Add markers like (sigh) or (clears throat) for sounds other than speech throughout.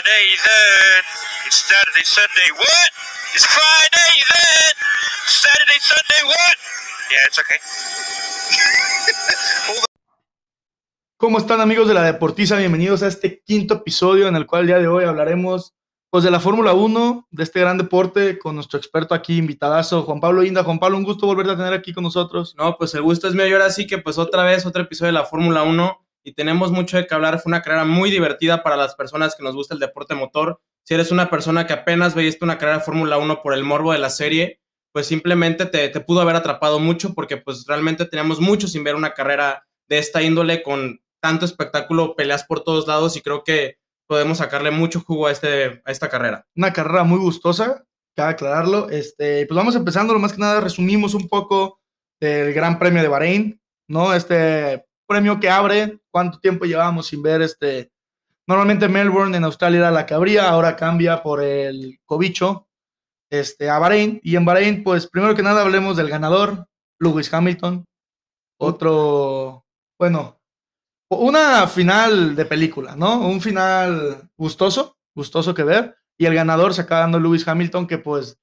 Friday then. It's Saturday, Sunday. What? It's Friday then. Saturday, Sunday. What? Yeah, it's okay. ¿Cómo están amigos de la Deportiza? Bienvenidos a este quinto episodio en el cual el día de hoy hablaremos pues de la Fórmula 1, de este gran deporte con nuestro experto aquí, invitadazo, Juan Pablo Inda. Juan Pablo, un gusto volverte a tener aquí con nosotros. No, pues el gusto es mío y ahora sí que pues otra vez otro episodio de la Fórmula 1 y tenemos mucho de qué hablar. Fue una carrera muy divertida para las personas que nos gusta el deporte motor. Si eres una persona que apenas veiste una carrera de Fórmula 1 por el morbo de la serie, pues simplemente te, te pudo haber atrapado mucho porque pues realmente teníamos mucho sin ver una carrera de esta índole con tanto espectáculo, peleas por todos lados y creo que podemos sacarle mucho jugo a, este, a esta carrera. Una carrera muy gustosa, cabe aclararlo. Este, pues vamos empezando, lo más que nada resumimos un poco del Gran Premio de Bahrein, ¿no? Este premio que abre, cuánto tiempo llevábamos sin ver este... Normalmente Melbourne en Australia era la que abría, ahora cambia por el cobicho este, a Bahrein. Y en Bahrein, pues primero que nada hablemos del ganador, Lewis Hamilton. Otro, bueno, una final de película, ¿no? Un final gustoso, gustoso que ver. Y el ganador se acaba dando Lewis Hamilton, que pues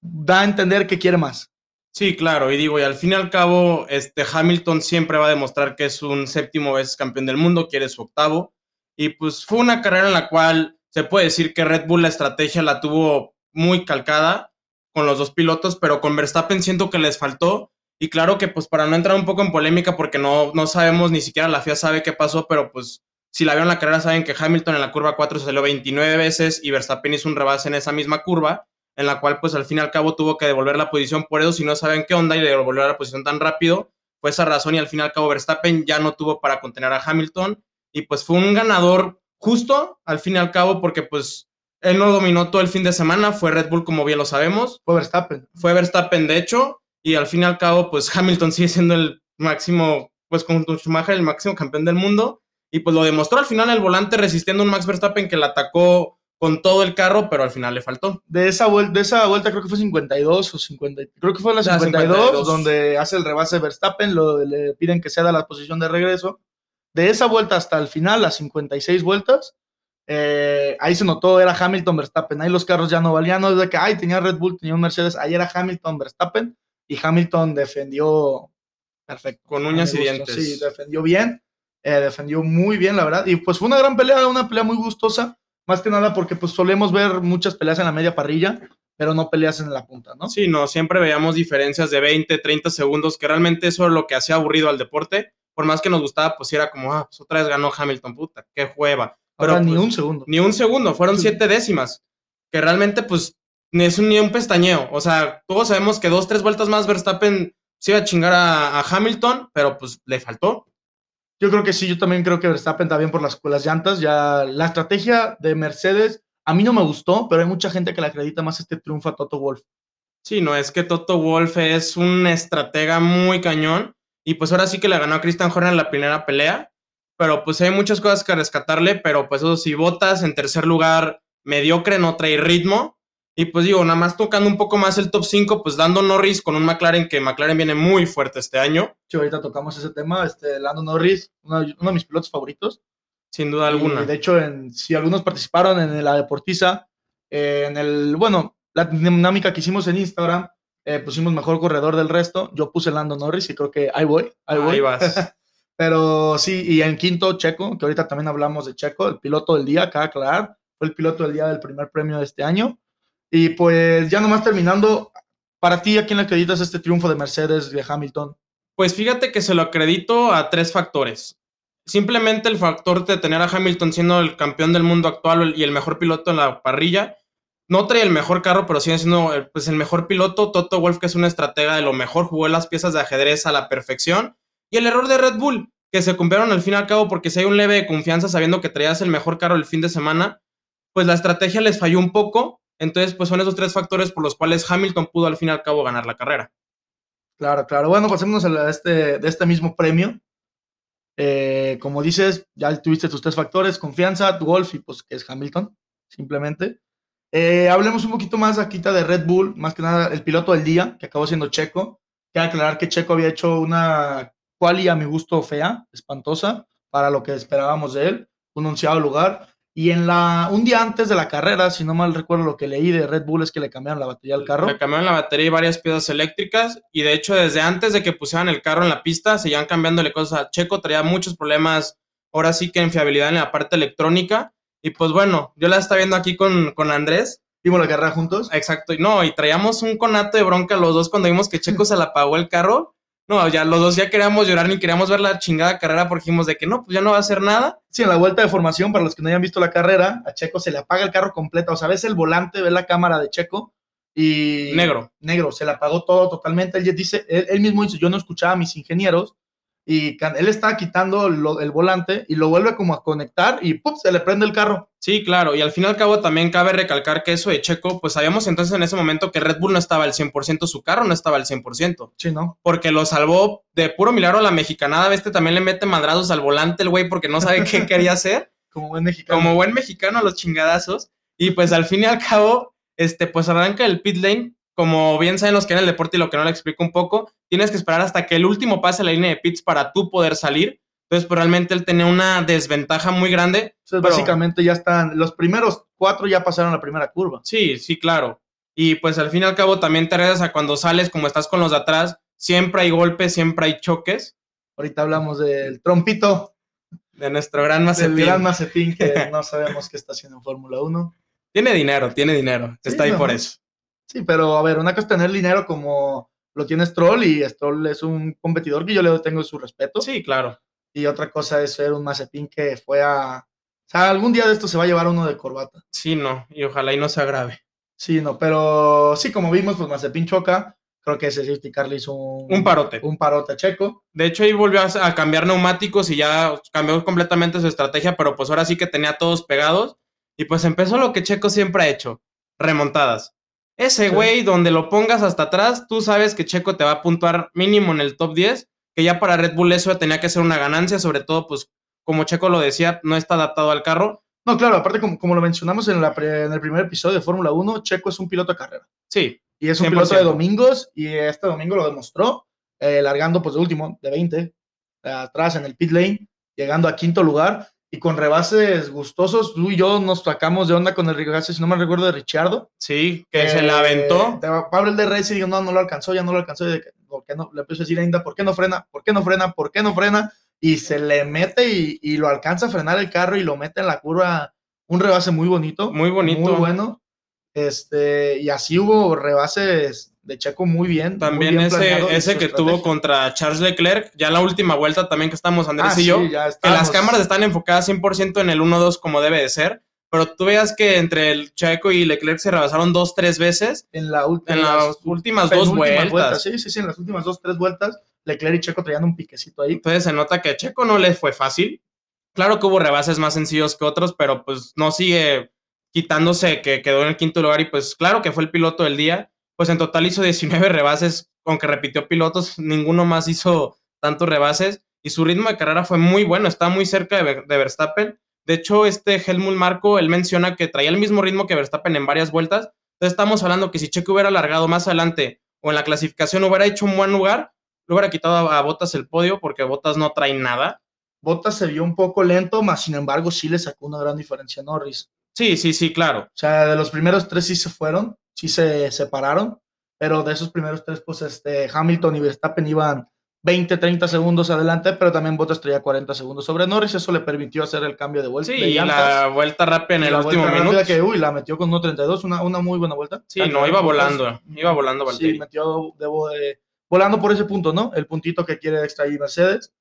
da a entender que quiere más. Sí, claro, y digo, y al fin y al cabo, este Hamilton siempre va a demostrar que es un séptimo veces campeón del mundo, quiere su octavo. Y pues fue una carrera en la cual se puede decir que Red Bull la estrategia la tuvo muy calcada con los dos pilotos, pero con Verstappen siento que les faltó y claro que pues para no entrar un poco en polémica, porque no, no sabemos, ni siquiera la FIA sabe qué pasó, pero pues si la vieron la carrera saben que Hamilton en la curva 4 se salió 29 veces y Verstappen hizo un rebase en esa misma curva, en la cual pues al fin y al cabo tuvo que devolver la posición por eso, si no saben qué onda y le devolvió la posición tan rápido, fue esa razón y al fin y al cabo Verstappen ya no tuvo para contener a Hamilton y pues fue un ganador justo al fin y al cabo porque pues él no dominó todo el fin de semana, fue Red Bull como bien lo sabemos. Fue Verstappen. Fue Verstappen de hecho y al fin y al cabo, pues (laughs) Hamilton sigue siendo el máximo, pues con Schumacher, el máximo campeón del mundo, y pues lo demostró al final el volante resistiendo a un Max Verstappen que le atacó con todo el carro, pero al final le faltó. De esa, vuelta, de esa vuelta creo que fue 52 o 50, creo que fue la 52, 52. donde hace el rebase Verstappen, lo, le piden que ceda la posición de regreso. De esa vuelta hasta el final, las 56 vueltas, eh, ahí se notó, era Hamilton Verstappen, ahí los carros ya no valían, no de que, ay, tenía Red Bull, tenía un Mercedes, ahí era Hamilton Verstappen, y Hamilton defendió perfecto. Con uñas y dientes. Sí, defendió bien, eh, defendió muy bien, la verdad. Y pues fue una gran pelea, una pelea muy gustosa, más que nada porque pues solemos ver muchas peleas en la media parrilla, pero no peleas en la punta, ¿no? Sí, no, siempre veíamos diferencias de 20, 30 segundos, que realmente eso es lo que hacía aburrido al deporte. Por más que nos gustaba, pues era como, ah, pues otra vez ganó Hamilton, puta, qué jueva. Pero ni pues, un segundo. Ni un segundo, fueron siete décimas. Que realmente, pues, ni es un, ni un pestañeo. O sea, todos sabemos que dos, tres vueltas más Verstappen se iba a chingar a, Hamilton, pero pues le faltó. Yo creo que sí, yo también creo que Verstappen está bien por las, llantas. Ya la estrategia de Mercedes a mí no me gustó, pero hay mucha gente que le acredita más este triunfo a Toto Wolf. Sí, no, es que Toto Wolf es un estratega muy cañón y pues ahora sí que le ganó a Christian Horner la primera pelea, pero pues hay muchas cosas que rescatarle, pero pues eso si votas en tercer lugar mediocre, no trae ritmo, y pues digo, nada más tocando un poco más el top 5, pues Lando Norris con un McLaren que McLaren viene muy fuerte este año. Sí, ahorita tocamos ese tema. Este, Lando Norris, uno, de mis pilotos favoritos. Sin duda alguna. de hecho, en, si algunos participaron en la Deportiza, eh, en el, bueno, la dinámica que hicimos en Instagram, eh, pusimos mejor corredor del resto. Yo puse Lando Norris y creo que ahí voy, ahí voy. Ahí vas. (laughs) Pero sí, y en quinto, Checo, que ahorita también hablamos de Checo, el piloto del día, acá aclarar, fue el piloto del día del primer premio de este año. Y pues ya nomás terminando, para ti, ¿a quién le acreditas este triunfo de Mercedes de Hamilton? Pues fíjate que se lo acredito a tres factores. Simplemente el factor de tener a Hamilton siendo el campeón del mundo actual y el mejor piloto en la parrilla. No trae el mejor carro, pero sigue siendo eh, pues, el mejor piloto. Toto Wolf, que es una estratega de lo mejor, jugó las piezas de ajedrez a la perfección. Y el error de Red Bull, que se cumplieron al fin y al cabo porque si hay un leve de confianza sabiendo que traías el mejor carro el fin de semana, pues la estrategia les falló un poco entonces, pues son esos tres factores por los cuales Hamilton pudo al fin y al cabo ganar la carrera. Claro, claro. Bueno, pasémonos a este, de este mismo premio. Eh, como dices, ya tuviste tus tres factores, confianza, golf y pues que es Hamilton, simplemente. Eh, hablemos un poquito más aquí de Red Bull, más que nada el piloto del día, que acabó siendo Checo. Quiero aclarar que Checo había hecho una quali a mi gusto fea, espantosa, para lo que esperábamos de él, un onceado lugar. Y en la, un día antes de la carrera, si no mal recuerdo lo que leí de Red Bull es que le cambiaron la batería al carro. Le cambiaron la batería y varias piezas eléctricas. Y de hecho, desde antes de que pusieran el carro en la pista, seguían cambiándole cosas. Checo traía muchos problemas, ahora sí que en fiabilidad en la parte electrónica. Y pues bueno, yo la estaba viendo aquí con, con Andrés. Vimos la carrera juntos. Exacto. Y no, y traíamos un conato de bronca los dos cuando vimos que Checo se la apagó el carro. No, ya los dos ya queríamos llorar ni queríamos ver la chingada carrera porque dijimos de que no, pues ya no va a hacer nada. Sí, en la vuelta de formación, para los que no hayan visto la carrera, a Checo se le apaga el carro completo. O sea, ves el volante, ves la cámara de Checo y... Negro. Negro, se le apagó todo totalmente. Él dice, él, él mismo dice, yo no escuchaba a mis ingenieros y él estaba quitando lo- el volante y lo vuelve como a conectar y ¡pum! se le prende el carro. Sí, claro. Y al fin y al cabo también cabe recalcar que eso de Checo, pues sabíamos entonces en ese momento que Red Bull no estaba al 100%, su carro no estaba al 100%. Sí, ¿no? Porque lo salvó de puro milagro la mexicanada. Este también le mete madrazos al volante el güey porque no sabe qué (laughs) quería hacer. Como buen mexicano. como buen mexicano a los chingadazos. Y pues al fin y al cabo, este, pues arranca el pit lane. Como bien saben los que en el deporte y lo que no le explico un poco, tienes que esperar hasta que el último pase a la línea de pits para tú poder salir. Entonces, pues realmente él tenía una desventaja muy grande. Entonces, pero- básicamente ya están, los primeros cuatro ya pasaron la primera curva. Sí, sí, claro. Y pues al fin y al cabo también te arriesgas a cuando sales, como estás con los de atrás, siempre hay golpes, siempre hay choques Ahorita hablamos del trompito, de nuestro gran del Mazepin. gran Mazepin que (laughs) no sabemos qué está haciendo en Fórmula 1. Tiene dinero, tiene dinero. Sí, Está ahí no. por eso. Sí, pero a ver, una cosa es tener dinero como lo tiene Stroll y Stroll es un competidor que yo le tengo su respeto. Sí, claro. Y otra cosa es ser un Mazepin que fue a... O sea, algún día de esto se va a llevar uno de corbata. Sí, no. Y ojalá y no se agrave. Sí, no, pero sí, como vimos, pues Mazepin choca. Creo que ese safety car le hizo un, Un parote. un parote a Checo. De hecho, ahí volvió a, a cambiar neumáticos y ya cambió completamente su estrategia, pero pues ahora sí que tenía todos pegados. Y pues empezó lo que Checo siempre ha hecho, remontadas. Ese Sí. güey, donde lo pongas hasta atrás, tú sabes que Checo te va a puntuar mínimo en el top 10, que ya para Red Bull eso tenía que ser una ganancia, sobre todo pues como Checo lo decía, no está adaptado al carro. No, claro, aparte como, como lo mencionamos en, la pre- en el primer episodio de Fórmula 1, Checo es un piloto de carrera. Sí, Y es un 100%. piloto de domingos y este domingo lo demostró, eh, largando pues de último, de 20, eh, atrás en el pit lane, llegando a quinto lugar y con rebases gustosos. Tú y yo nos sacamos de onda con el rebase, si no me recuerdo, de Richardo. sí, que se Eh, la aventó. de Pablo el de Reyes y digo, no, no lo alcanzó, ya no lo alcanzó. Y de que, ¿por qué no? Le empiezo a decir a Inda, ¿por qué no frena? ¿Por qué no frena? ¿Por qué no frena? Y se le mete y, y lo alcanza a frenar el carro y lo mete en la curva. Un rebase muy bonito. Muy bonito. Muy bueno. Este, y así hubo rebases de Checo muy bien. muy También bien ese, ese que tuvo contra Charles Leclerc, ya la última vuelta también que estamos Andrés Ah, y yo, sí, ya que las cámaras están enfocadas 100% en el 1-2 como debe de ser, pero tú veas que entre el Checo y Leclerc se rebasaron dos, tres veces en, la ult- en las últimas dos vueltas. Sí, sí, sí, en las últimas dos, tres vueltas, Leclerc y Checo traían un piquecito ahí. Entonces se nota que a Checo no le fue fácil. Claro que hubo rebases más sencillos que otros, pero pues no sigue quitándose que quedó en el quinto lugar y pues claro que fue el piloto del día. Pues en total hizo 19 rebases, aunque repitió pilotos, ninguno más hizo tantos rebases y su ritmo de carrera fue muy bueno, está muy cerca de, Ver- de Verstappen. De hecho, este Helmut Marco, él menciona que traía el mismo ritmo que Verstappen en varias vueltas. Entonces estamos hablando que si Checo hubiera alargado más adelante o en la clasificación hubiera hecho un buen lugar, le hubiera quitado a, a Bottas el podio porque Bottas no trae nada. Bottas se vio un poco lento, más sin embargo sí le sacó una gran diferencia a Norris. Sí, sí, sí, claro. O sea, de los primeros tres sí se fueron, sí se separaron, pero de esos primeros tres, pues este, Hamilton y Verstappen iban 20, 30 segundos adelante, pero también Bottas traía 40 segundos sobre Norris, eso le permitió hacer el cambio de vuelta. Sí, de y la vuelta rápida en el último minuto. que, uy, la metió con 1.32, una, una muy buena vuelta. Sí, no, iba volando, iba volando Sí, Valtteri. metió debo de- volando por ese punto, ¿no? El puntito que quiere extra ahí Mercedes.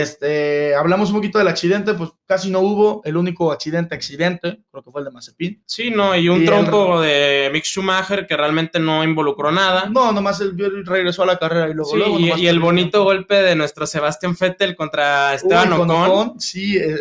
Este, hablamos un poquito del accidente, pues casi no hubo. El único accidente, accidente, creo que fue el de Mazepin. Sí, no, y un Y el- trompo de Mick Schumacher que realmente no involucró nada. No, nomás él regresó a la carrera y luego. Sí, luego y, el bonito golpe de nuestro Sebastián Vettel contra Uy, Esteban con Ocon. Ocon, sí, eh,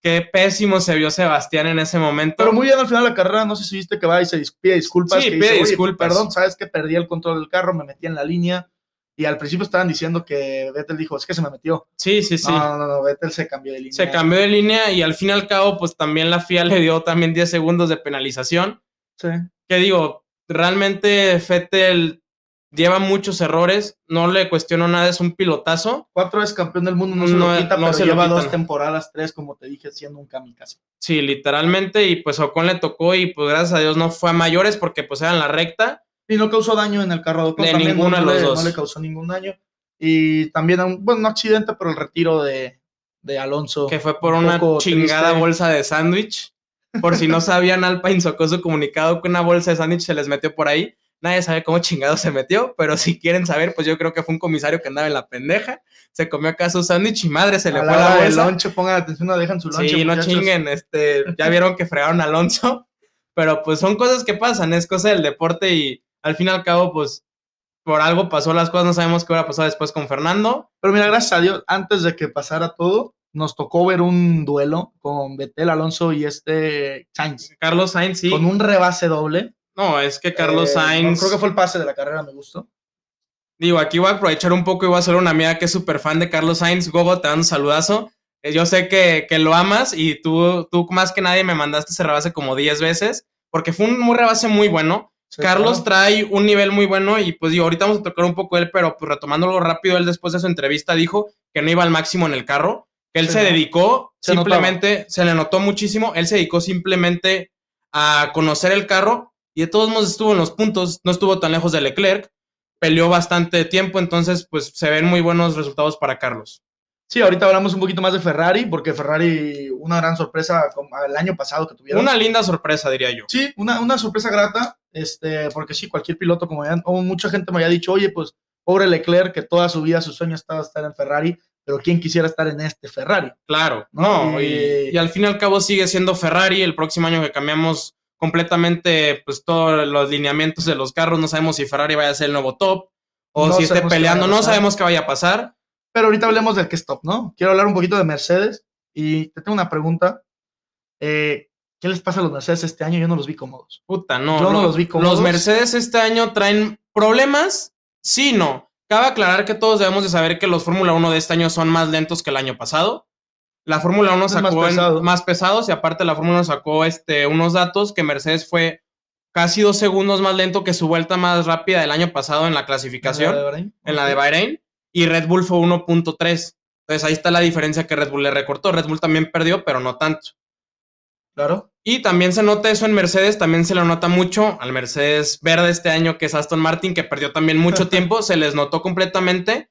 Qué pésimo se vio Sebastián en ese momento. pero muy bien al final de la carrera. No sé si viste que va y se dis- pide disculpas. Sí, que pide dice, "Oye, disculpas. Perdón, sabes que perdí el control del carro, me metí en la línea. Y al principio estaban diciendo que Vettel dijo, es que se me metió. sí, sí, sí. No, no, no, Vettel se cambió de línea. Se cambió de línea y al fin y al cabo, pues también la FIA (laughs) le dio también 10 segundos de penalización. Sí. Que digo, realmente Vettel lleva muchos errores, no le cuestiono nada, es un pilotazo. Cuatro veces campeón del mundo, no se No, lo quita, no pero se lleva dos temporadas, tres, como te dije, siendo un kamikaze. Sí, literalmente, y pues Ocon le tocó y pues gracias a Dios no fue a mayores porque pues era en la recta. Y no causó daño en el carro de De ninguno no, de los le, dos. no le causó ningún daño. Y también, un- bueno, no accidente, pero el retiro de, de Alonso. que fue por un una chingada triste. bolsa de sándwich. Por si no sabían, Alpine sacó su comunicado que una bolsa de sándwich se les metió por ahí. Nadie sabe cómo chingado se metió, pero si quieren saber, pues yo creo que fue un comisario que andaba en la pendeja. Se comió acá su sándwich y madre se le a fue la la bolsa. lonche, pongan atención, no dejan su lonche. Sí, no muchachos. chinguen, este, ya vieron que fregaron a Alonso, pero pues son cosas que pasan, es cosa del deporte y al fin y al cabo, pues por algo pasó las cosas, no sabemos qué hubiera pasado después con Fernando. Pero mira, gracias a Dios, antes de que pasara todo, nos tocó ver un duelo con Betel Alonso y este Sainz. Carlos Sainz, sí. Con un rebase doble. No, es que Carlos Eh, no, Sainz. creo que fue el pase de la carrera, me gustó. Digo, aquí voy a aprovechar un poco y voy a hacer una amiga que es súper fan de Carlos Sainz. Gogo, te dan un saludazo. Eh, Yo sé que, que lo amas y tú, tú más que nadie me mandaste ese rebase como 10 veces, porque fue un muy rebase muy bueno. Sí, Carlos claro. trae un nivel muy bueno y pues digo, ahorita vamos a tocar un poco él, pero pues retomándolo rápido, él después de su entrevista dijo que no iba al máximo en el carro, que él Sí, se dedicó Se simplemente, se le notó muchísimo, él se dedicó simplemente a conocer el carro y de todos modos estuvo en los puntos, no estuvo tan lejos de Leclerc, peleó bastante tiempo, entonces pues se ven muy buenos resultados para Carlos. Sí, ahorita hablamos un poquito más de Ferrari, porque Ferrari, una gran sorpresa el año pasado que tuvieron. Una linda sorpresa, diría yo. Sí, una, una sorpresa grata, este, porque sí, cualquier piloto, como ya, o mucha gente me había dicho, oye, pues, pobre Leclerc, que toda su vida su sueño estaba estar en Ferrari, pero ¿quién quisiera estar en este Ferrari? Claro, ¿no? no, y, al fin y al cabo sigue siendo Ferrari. El próximo año que cambiamos completamente pues todos los lineamientos de los carros, no sabemos si Ferrari vaya a ser el nuevo top o No si esté peleando, no sabemos qué vaya a pasar. Pero ahorita hablemos del que stop, ¿no? Quiero hablar un poquito de Mercedes y te tengo una pregunta. Eh, ¿Qué les pasa a los Mercedes este año? Yo no los vi cómodos. Puta, no. Yo no lo- los vi cómodos. Los Mercedes este año traen problemas, sí, no. Cabe aclarar que todos debemos de saber que los Fórmula 1 de este año son más lentos que el año pasado. La Fórmula 1 Es más sacó en- pesado. más pesados y aparte la Fórmula 1 sacó este, unos datos que Mercedes fue casi dos segundos más lento que su vuelta más rápida del año pasado en la clasificación, ¿En la de Bahrein? en la de. Bahrein, y Red Bull fue 1.3. Entonces ahí está la diferencia que Red Bull le recortó. Red Bull también perdió, pero no tanto. Claro. Y también se nota eso en Mercedes, también se le nota mucho al Mercedes verde este año, que es Aston Martin, que perdió también mucho (laughs) tiempo, se les notó completamente.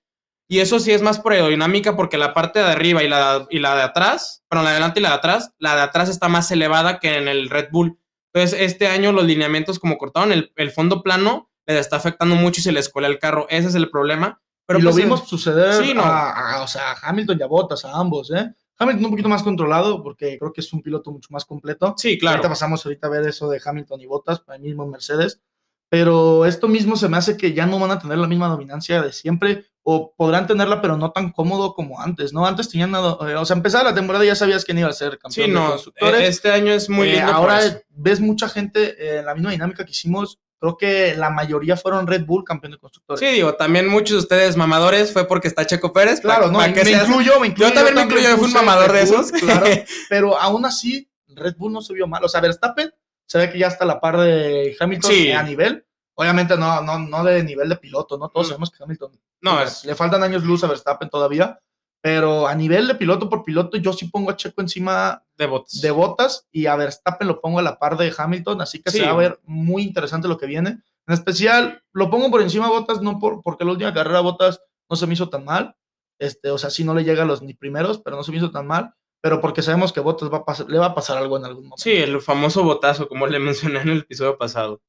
Y eso sí es más por aerodinámica, porque la parte de arriba y la, y la de atrás, bueno, la de adelante y la de atrás, la de atrás está más elevada que en el Red Bull. Entonces, este año los lineamientos, como cortaron el, el fondo plano, les está afectando mucho y se les cuela el carro. Ese es el problema. Pero y lo pues, vimos suceder sí, no. a, a- o sea, a Hamilton y a Bottas, a ambos, ¿eh? Hamilton un poquito más controlado porque creo que es un piloto mucho más completo. Sí, claro. Ahorita pasamos ahorita a ver eso de Hamilton y Bottas, para el mismo Mercedes. Pero esto mismo se me hace que ya no van a tener la misma dominancia de siempre, o podrán tenerla, pero no tan cómodo como antes, ¿no? Antes tenían, eh, o sea, empezaba la temporada y ya sabías quién iba a ser campeón Sí, de no. constructores. eh, Este año es muy Eh, lindo. ahora ves mucha gente eh, en la misma dinámica que hicimos. Creo que la mayoría fueron Red Bull campeón de constructores. Sí, digo, también muchos de ustedes mamadores fue porque está Checo Pérez. claro, no, me incluyo, me incluyo. Yo también me incluyo, yo fui un mamador de Bull, esos. (laughs) Claro, pero aún así, Red Bull no se vio mal. O sea, Verstappen se ve que ya está a la par de Hamilton Sí. a nivel. Obviamente no, no, no de nivel de piloto, ¿no? Todos Mm. sabemos que Hamilton No, es, le faltan años luz a Verstappen todavía, pero a nivel de piloto por piloto, yo sí pongo a Checo encima de botas y a Verstappen lo pongo a la par de Hamilton, así que Sí. se va a ver muy interesante lo que viene. En especial, lo pongo por encima de botas, no por, porque la última carrera botas no se me hizo tan mal. Este, o sea, sí no le llega a los ni primeros, pero no se me hizo tan mal. Pero porque sabemos que Botas va a pasar, le va a pasar algo en algún momento. Sí, el famoso botazo, como le (laughs) mencioné en el episodio pasado.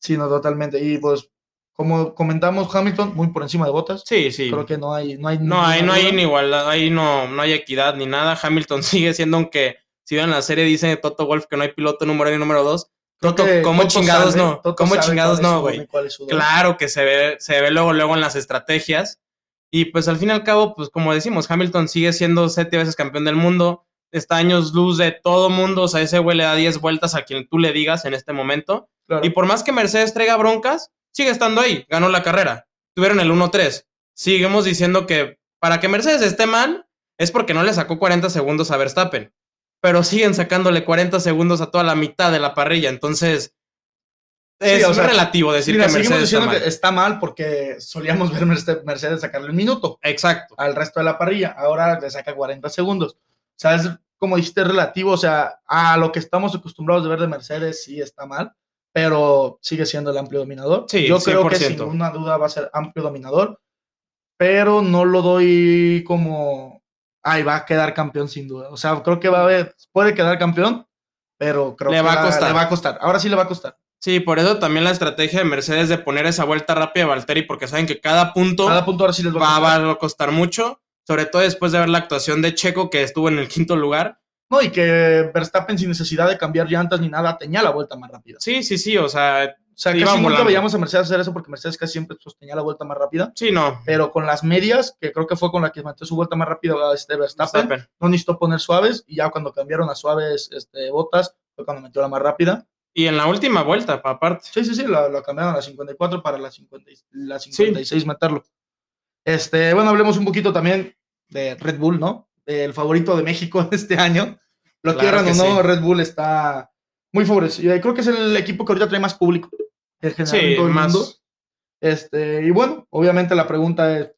Sí, no, totalmente. Y pues, como comentamos, Hamilton muy por encima de Botas. Sí, sí. Creo que no hay, no hay No, ahí no hay igualdad, ahí no, no hay equidad ni nada. Hamilton (laughs) sigue siendo, aunque si ven la serie dice Toto Wolf que no hay piloto número uno y número dos. Toto, ¿cómo Toto chingados sabe- no? Toto ¿Cómo chingados no, güey? Claro que se ve, se ve luego, luego en las estrategias. Y pues al fin y al cabo, pues como decimos, Hamilton sigue siendo siete veces campeón del mundo. Está años luz de todo mundo. O sea, ese güey le da 10 vueltas a quien tú le digas en este momento. Claro. Y por más que Mercedes traiga broncas, sigue estando ahí. Ganó la carrera. Tuvieron el 1-3. Seguimos diciendo que para que Mercedes esté mal es porque no le sacó 40 segundos a Verstappen. Pero siguen sacándole 40 segundos a toda la mitad de la parrilla. Entonces, Es Sí, o sea, relativo decir Mira, que Mercedes está mal. que está mal porque solíamos ver Mercedes, sacarle un minuto Exacto. al resto de la parrilla. Ahora le saca 40 segundos. O sea, es como dijiste, relativo. O sea, a lo que estamos acostumbrados de ver de Mercedes sí está mal, pero sigue siendo el amplio dominador. Sí, Yo creo que 100%. sin ninguna duda va a ser amplio dominador, pero no lo doy como, ay, va a quedar campeón sin duda. O sea, creo que va a haber, puede quedar campeón, pero creo Le que va a costar. le va a costar. Ahora sí le va a costar. Sí, por eso también la estrategia de Mercedes de poner esa vuelta rápida a Valtteri, porque saben que cada punto Cada punto ahora sí les va a va, va a costar mucho, sobre todo después de ver la actuación de Checo, que estuvo en el quinto lugar. No, y que Verstappen sin necesidad de cambiar llantas ni nada tenía la vuelta más rápida. Sí, sí, sí, o sea, O sea, Sí, casi nunca veíamos a Mercedes hacer eso porque Mercedes casi siempre sostenía la vuelta más rápida. sí, no. Pero con las medias, que creo que fue con la que metió su vuelta más rápida este Verstappen, Verstappen. no necesitó poner suaves y ya cuando cambiaron a suaves este, botas fue cuando metió la más rápida. Y en la última vuelta, aparte. Sí, sí, sí, lo, lo cambiaron a la 54 para la, 50 y- la 56 meterlo. Este, bueno, hablemos un poquito también de Red Bull, ¿no? El favorito de México este año. Lo Claro quieran o no, sí. Red Bull está muy favorecido. Creo que es el equipo que ahorita trae más público en general en Sí, todo el más. mundo. Este, y bueno, obviamente la pregunta es,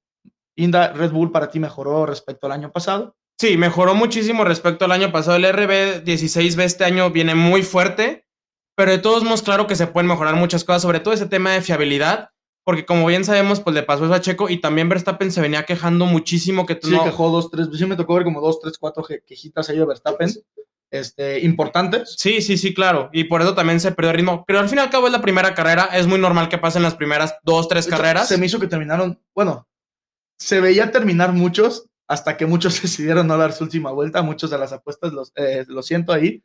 Inda, Red Bull para ti mejoró respecto al año pasado. Sí, mejoró muchísimo respecto al año pasado. El RB16B este año viene muy fuerte, pero de todos modos, claro que se pueden mejorar muchas cosas, sobre todo ese tema de fiabilidad, porque como bien sabemos, pues le pasó eso a Checo y también Verstappen se venía quejando muchísimo que Sí, no, quejó dos, tres, sí me tocó ver como dos, tres, cuatro que- quejitas ahí de Verstappen, este, importantes. Sí, sí, sí, claro. Y por eso también se perdió el ritmo. Pero al fin y al cabo es la primera carrera. Es muy normal que pasen las primeras dos, tres hecho, carreras. Se me hizo que terminaron, bueno, se veía terminar muchos hasta que muchos (laughs) decidieron no dar su última vuelta, muchos de las apuestas los, eh, lo siento ahí,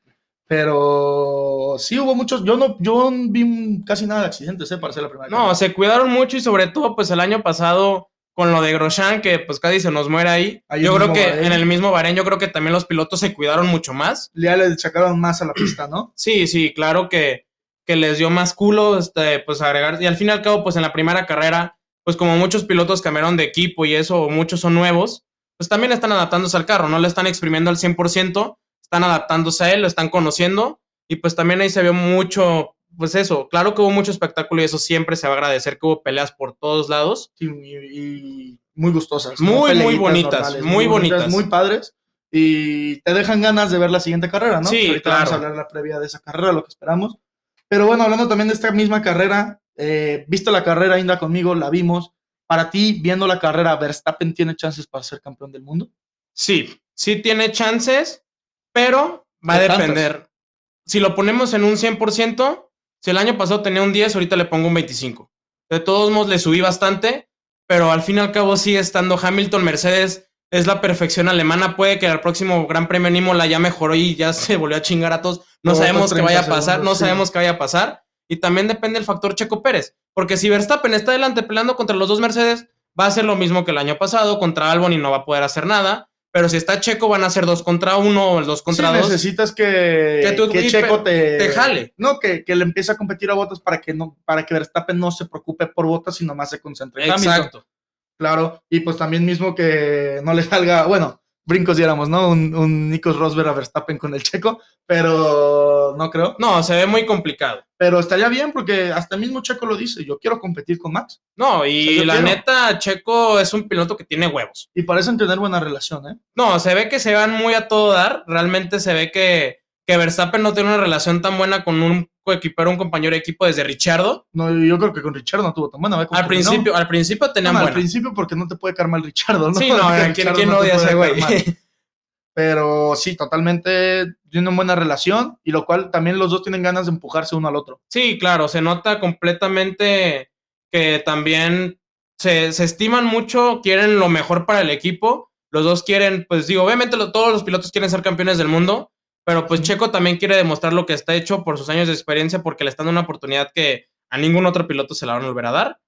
pero sí hubo muchos, yo no, yo vi casi nada de accidentes, eh, para ser la primera. No, carrera. se cuidaron mucho y sobre todo, pues el año pasado con lo de Grosjean, que pues casi se nos muere ahí. Ahí yo creo que Bahrein. en el mismo Bahrein, yo creo que también los pilotos se cuidaron mucho más. Ya le sacaron más a la pista, ¿no? Sí, sí, claro que, que les dio más culo, este, pues agregar. Y al fin y al cabo, pues en la primera carrera, pues como muchos pilotos cambiaron de equipo y eso, muchos son nuevos, pues también están adaptándose al carro, no le están exprimiendo al 100%, están adaptándose a él, lo están conociendo y pues también ahí se vio mucho, pues eso, claro que hubo mucho espectáculo y eso siempre se va a agradecer que hubo peleas por todos lados. Sí, y, y muy gustosas. Muy, muy bonitas, muy bonitas. Muy padres. Y te dejan ganas de ver la siguiente carrera, ¿no? Sí, Ahorita vamos a claro. hablar la previa de esa carrera, lo que esperamos. Pero bueno, hablando también de esta misma carrera, eh, viste la carrera, Inda, conmigo, la vimos. Para ti, viendo la carrera, ¿Verstappen tiene chances para ser campeón del mundo? Sí, sí tiene chances, pero va a depender. Si lo ponemos en un 100%, si el año pasado tenía un 10, ahorita le pongo un 25. De todos modos, le subí bastante, pero al fin y al cabo sigue estando Hamilton, Mercedes, es la perfección alemana. Puede que el próximo Gran Premio en Imola ya mejoró y ya (laughs) se volvió a chingar a todos. No sabemos qué 30 vaya a pasar, segundos, no sí. sabemos qué vaya a pasar. Y también depende del factor Checo Pérez, porque si Verstappen está adelante peleando contra los dos Mercedes, va a ser lo mismo que el año pasado contra Albon y no va a poder hacer nada. Pero si está Checo, van a ser dos contra uno o el dos contra Sí, dos. necesitas que, Que tú- que y Checo te, te jale. No, que, que le empiece a competir a Botas para que, no, para que Verstappen no se preocupe por Botas, sino más se concentre. Exacto. Claro, y pues también mismo que no le salga, bueno, brincos diéramos, ¿no? Un, un Nikos Rosberg a Verstappen con el checo, pero no creo. No, se ve muy complicado. Pero estaría bien porque hasta el mismo Checo lo dice, yo quiero competir con Max. No, y la quiero. neta, Checo es un piloto que tiene huevos. Y parecen tener buena relación, ¿eh? No, se ve que se van muy a todo dar. Realmente se ve que, que Verstappen no tiene una relación tan buena con un coequipero, un compañero de equipo desde Richardo. No, yo creo que con Richard no tuvo tan buena. ¿ve cómo Al principio, al principio tenían Bueno, al buena. principio porque no te puede caer mal Richardo, ¿no? Sí, no, (laughs) ¿quién, Richardo odia a ese güey? (laughs) Pero sí, totalmente tienen buena relación y lo cual también los dos tienen ganas de empujarse uno al otro. Sí, claro, se nota completamente que también se, se estiman mucho, quieren lo mejor para el equipo. Los dos quieren, pues digo, obviamente lo- todos los pilotos quieren ser campeones del mundo, pero pues Checo también quiere demostrar lo que está hecho por sus años de experiencia porque le están dando una oportunidad que a ningún otro piloto se la van a volver a dar.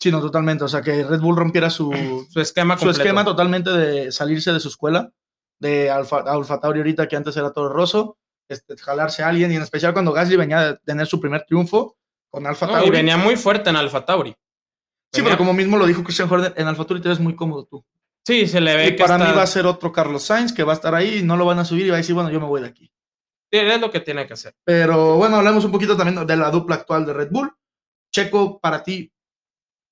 Sí, no, totalmente. O sea, que Red Bull rompiera su, (clears throat) Su esquema su completo. esquema totalmente de salirse de su escuela, de Alfa, Alfa Tauri ahorita que antes era todo roso, este, jalarse a alguien y en especial cuando Gasly venía de tener su primer triunfo con Alfa No, Tauri. y venía muy fuerte en Alfa Tauri. sí, pero como mismo lo dijo Christian Horner, en Alfa Tauri te ves muy cómodo tú. Sí, se le ve Y que para está- mí va a ser otro Carlos Sainz que va a estar ahí y no lo van a subir y va a decir, bueno, yo me voy de aquí. Es lo que tiene que hacer. Pero bueno, hablemos un poquito también de la dupla actual de Red Bull. Checo, para ti,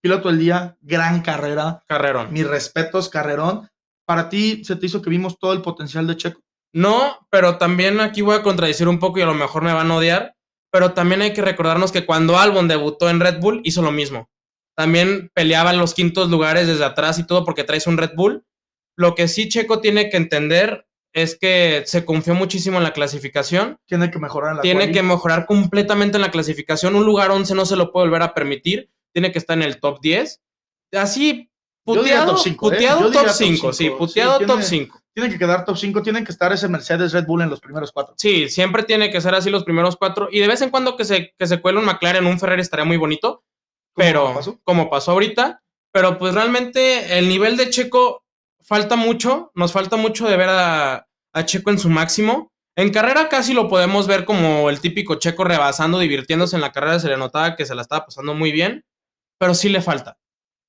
piloto del día, gran carrera. Carrerón. Mis respetos, carrerón. Para ti, ¿se te hizo que vimos todo el potencial de Checo? No, pero también aquí voy a contradecir un poco y a lo mejor me van a odiar. Pero también hay que recordarnos que cuando Albon debutó en Red Bull, hizo lo mismo. También peleaba en los quintos lugares desde atrás y todo porque traes un Red Bull. Lo que sí Checo tiene que entender es que se confió muchísimo en la clasificación. Tiene que mejorar en la Tiene quali. que mejorar completamente en la clasificación. Un lugar 11 no se lo puede volver a permitir. Tiene que estar en el top 10. Así, puteado, top cinco, ¿eh? puteado top diría top 5. Sí, cinco. puteado Sí, top tiene- 5. Tiene que quedar top 5, tienen que estar ese Mercedes Red Bull en los primeros cuatro. Sí, siempre tiene que ser así los primeros cuatro. Y de vez en cuando que se, que se cuele un McLaren, un Ferrari estaría muy bonito. Pero, pasó? como pasó ahorita. Pero pues realmente el nivel de Checo falta mucho. Nos falta mucho de ver a, a Checo en su máximo. En carrera casi lo podemos ver como el típico Checo rebasando, divirtiéndose en la carrera. Se le notaba que se la estaba pasando muy bien. Pero sí le falta.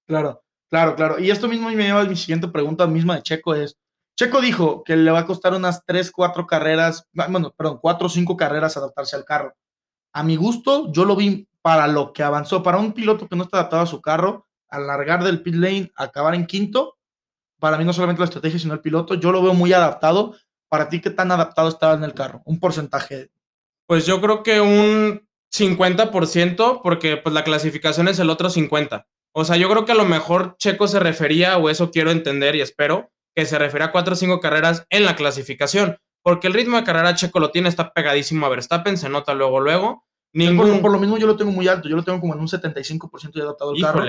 Claro, claro, claro. Y esto mismo me lleva a mi siguiente pregunta misma de Checo es, Checo dijo que le va a costar unas 3, 4 carreras, bueno, perdón, 4 o 5 carreras adaptarse al carro. A mi gusto, yo lo vi para lo que avanzó, para un piloto que no está adaptado a su carro, alargar del pit lane, acabar en quinto, para mí no solamente la estrategia, sino el piloto, yo lo veo muy adaptado. Para ti, ¿qué tan adaptado estaba en el carro? Un porcentaje. Pues yo creo que un 50%, porque pues la clasificación es el otro 50%. O sea, yo creo que a lo mejor Checo se refería, o eso quiero entender y espero, que se refiere a cuatro o cinco carreras en la clasificación. Porque el ritmo de carrera Checo lo tiene, está pegadísimo a Verstappen, se nota luego, luego. Por, Ningún... por lo mismo yo lo tengo muy alto, yo lo tengo como en un 75% de adaptado al carro.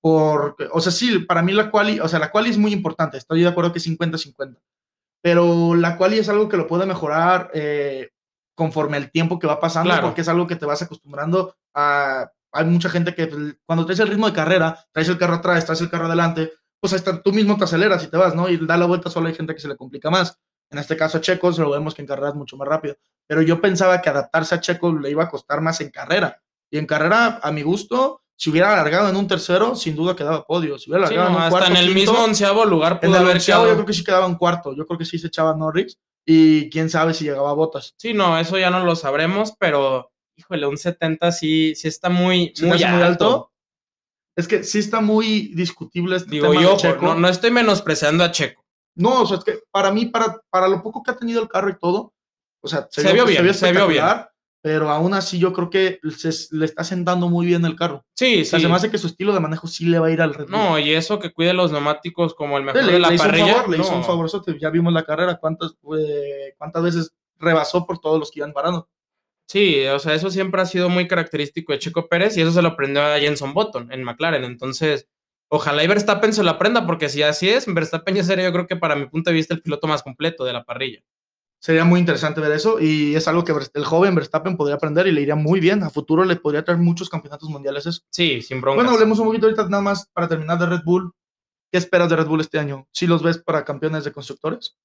Porque, o sea, sí, para mí la quali, o sea, la quali es muy importante, estoy de acuerdo que es 50-50, pero la quali es algo que lo puede mejorar eh, conforme el tiempo que va pasando, Claro. porque es algo que te vas acostumbrando a... Hay mucha gente que pues, cuando traes el ritmo de carrera, traes el carro atrás, traes el carro adelante, pues hasta tú mismo te aceleras y te vas, ¿no? Y da la vuelta solo hay gente que se le complica más. En este caso a Checo, se lo vemos que en carrera es mucho más rápido. Pero yo pensaba que adaptarse a Checo le iba a costar más en carrera. Y en carrera, a mi gusto, si hubiera alargado en un tercero, sin duda quedaba podio. Si hubiera Sí, alargado no, en un hasta cuarto, en el quinto, mismo onceavo lugar en pudo el haber onceavo quedado. yo creo que sí quedaba en cuarto. Yo creo que sí se echaba Norris. Y quién sabe si llegaba a botas. Sí, no, eso ya no lo sabremos, pero híjole, un 70 sí, sí está muy, ¿Se te muy, alto. Es que sí está muy discutible este Digo tema de yo, Checo. no, no estoy menospreciando a Checo. No, o sea, es que para mí, para, para lo poco que ha tenido el carro y todo, o sea, Se vio bien, se vio bien. Pero aún así yo creo que se- le está sentando muy bien el carro. Sí, O sea, sí. se me hace que su estilo de manejo sí le va a ir al Red Bull. No, y eso que cuide los neumáticos como el Sí, mejor le, de la le hizo un parrilla. favor, le hizo un favorzote. Ya vimos la carrera, cuántas, eh, cuántas veces rebasó por todos los que iban parando. Sí, o sea, eso siempre ha sido muy característico de Checo Pérez y eso se lo aprendió a Jenson Button en McLaren. Entonces, ojalá y Verstappen se lo aprenda, porque si así es, Verstappen ya sería, yo creo que para mi punto de vista, el piloto más completo de la parrilla. Sería muy interesante ver eso y es algo que el joven Verstappen podría aprender y le iría muy bien. A futuro le podría traer muchos campeonatos mundiales eso. Sí, sin broncas. Bueno, hablemos un poquito ahorita nada más para terminar de Red Bull. ¿Qué esperas de Red Bull este año? ¿Sí los ves para campeones de constructores?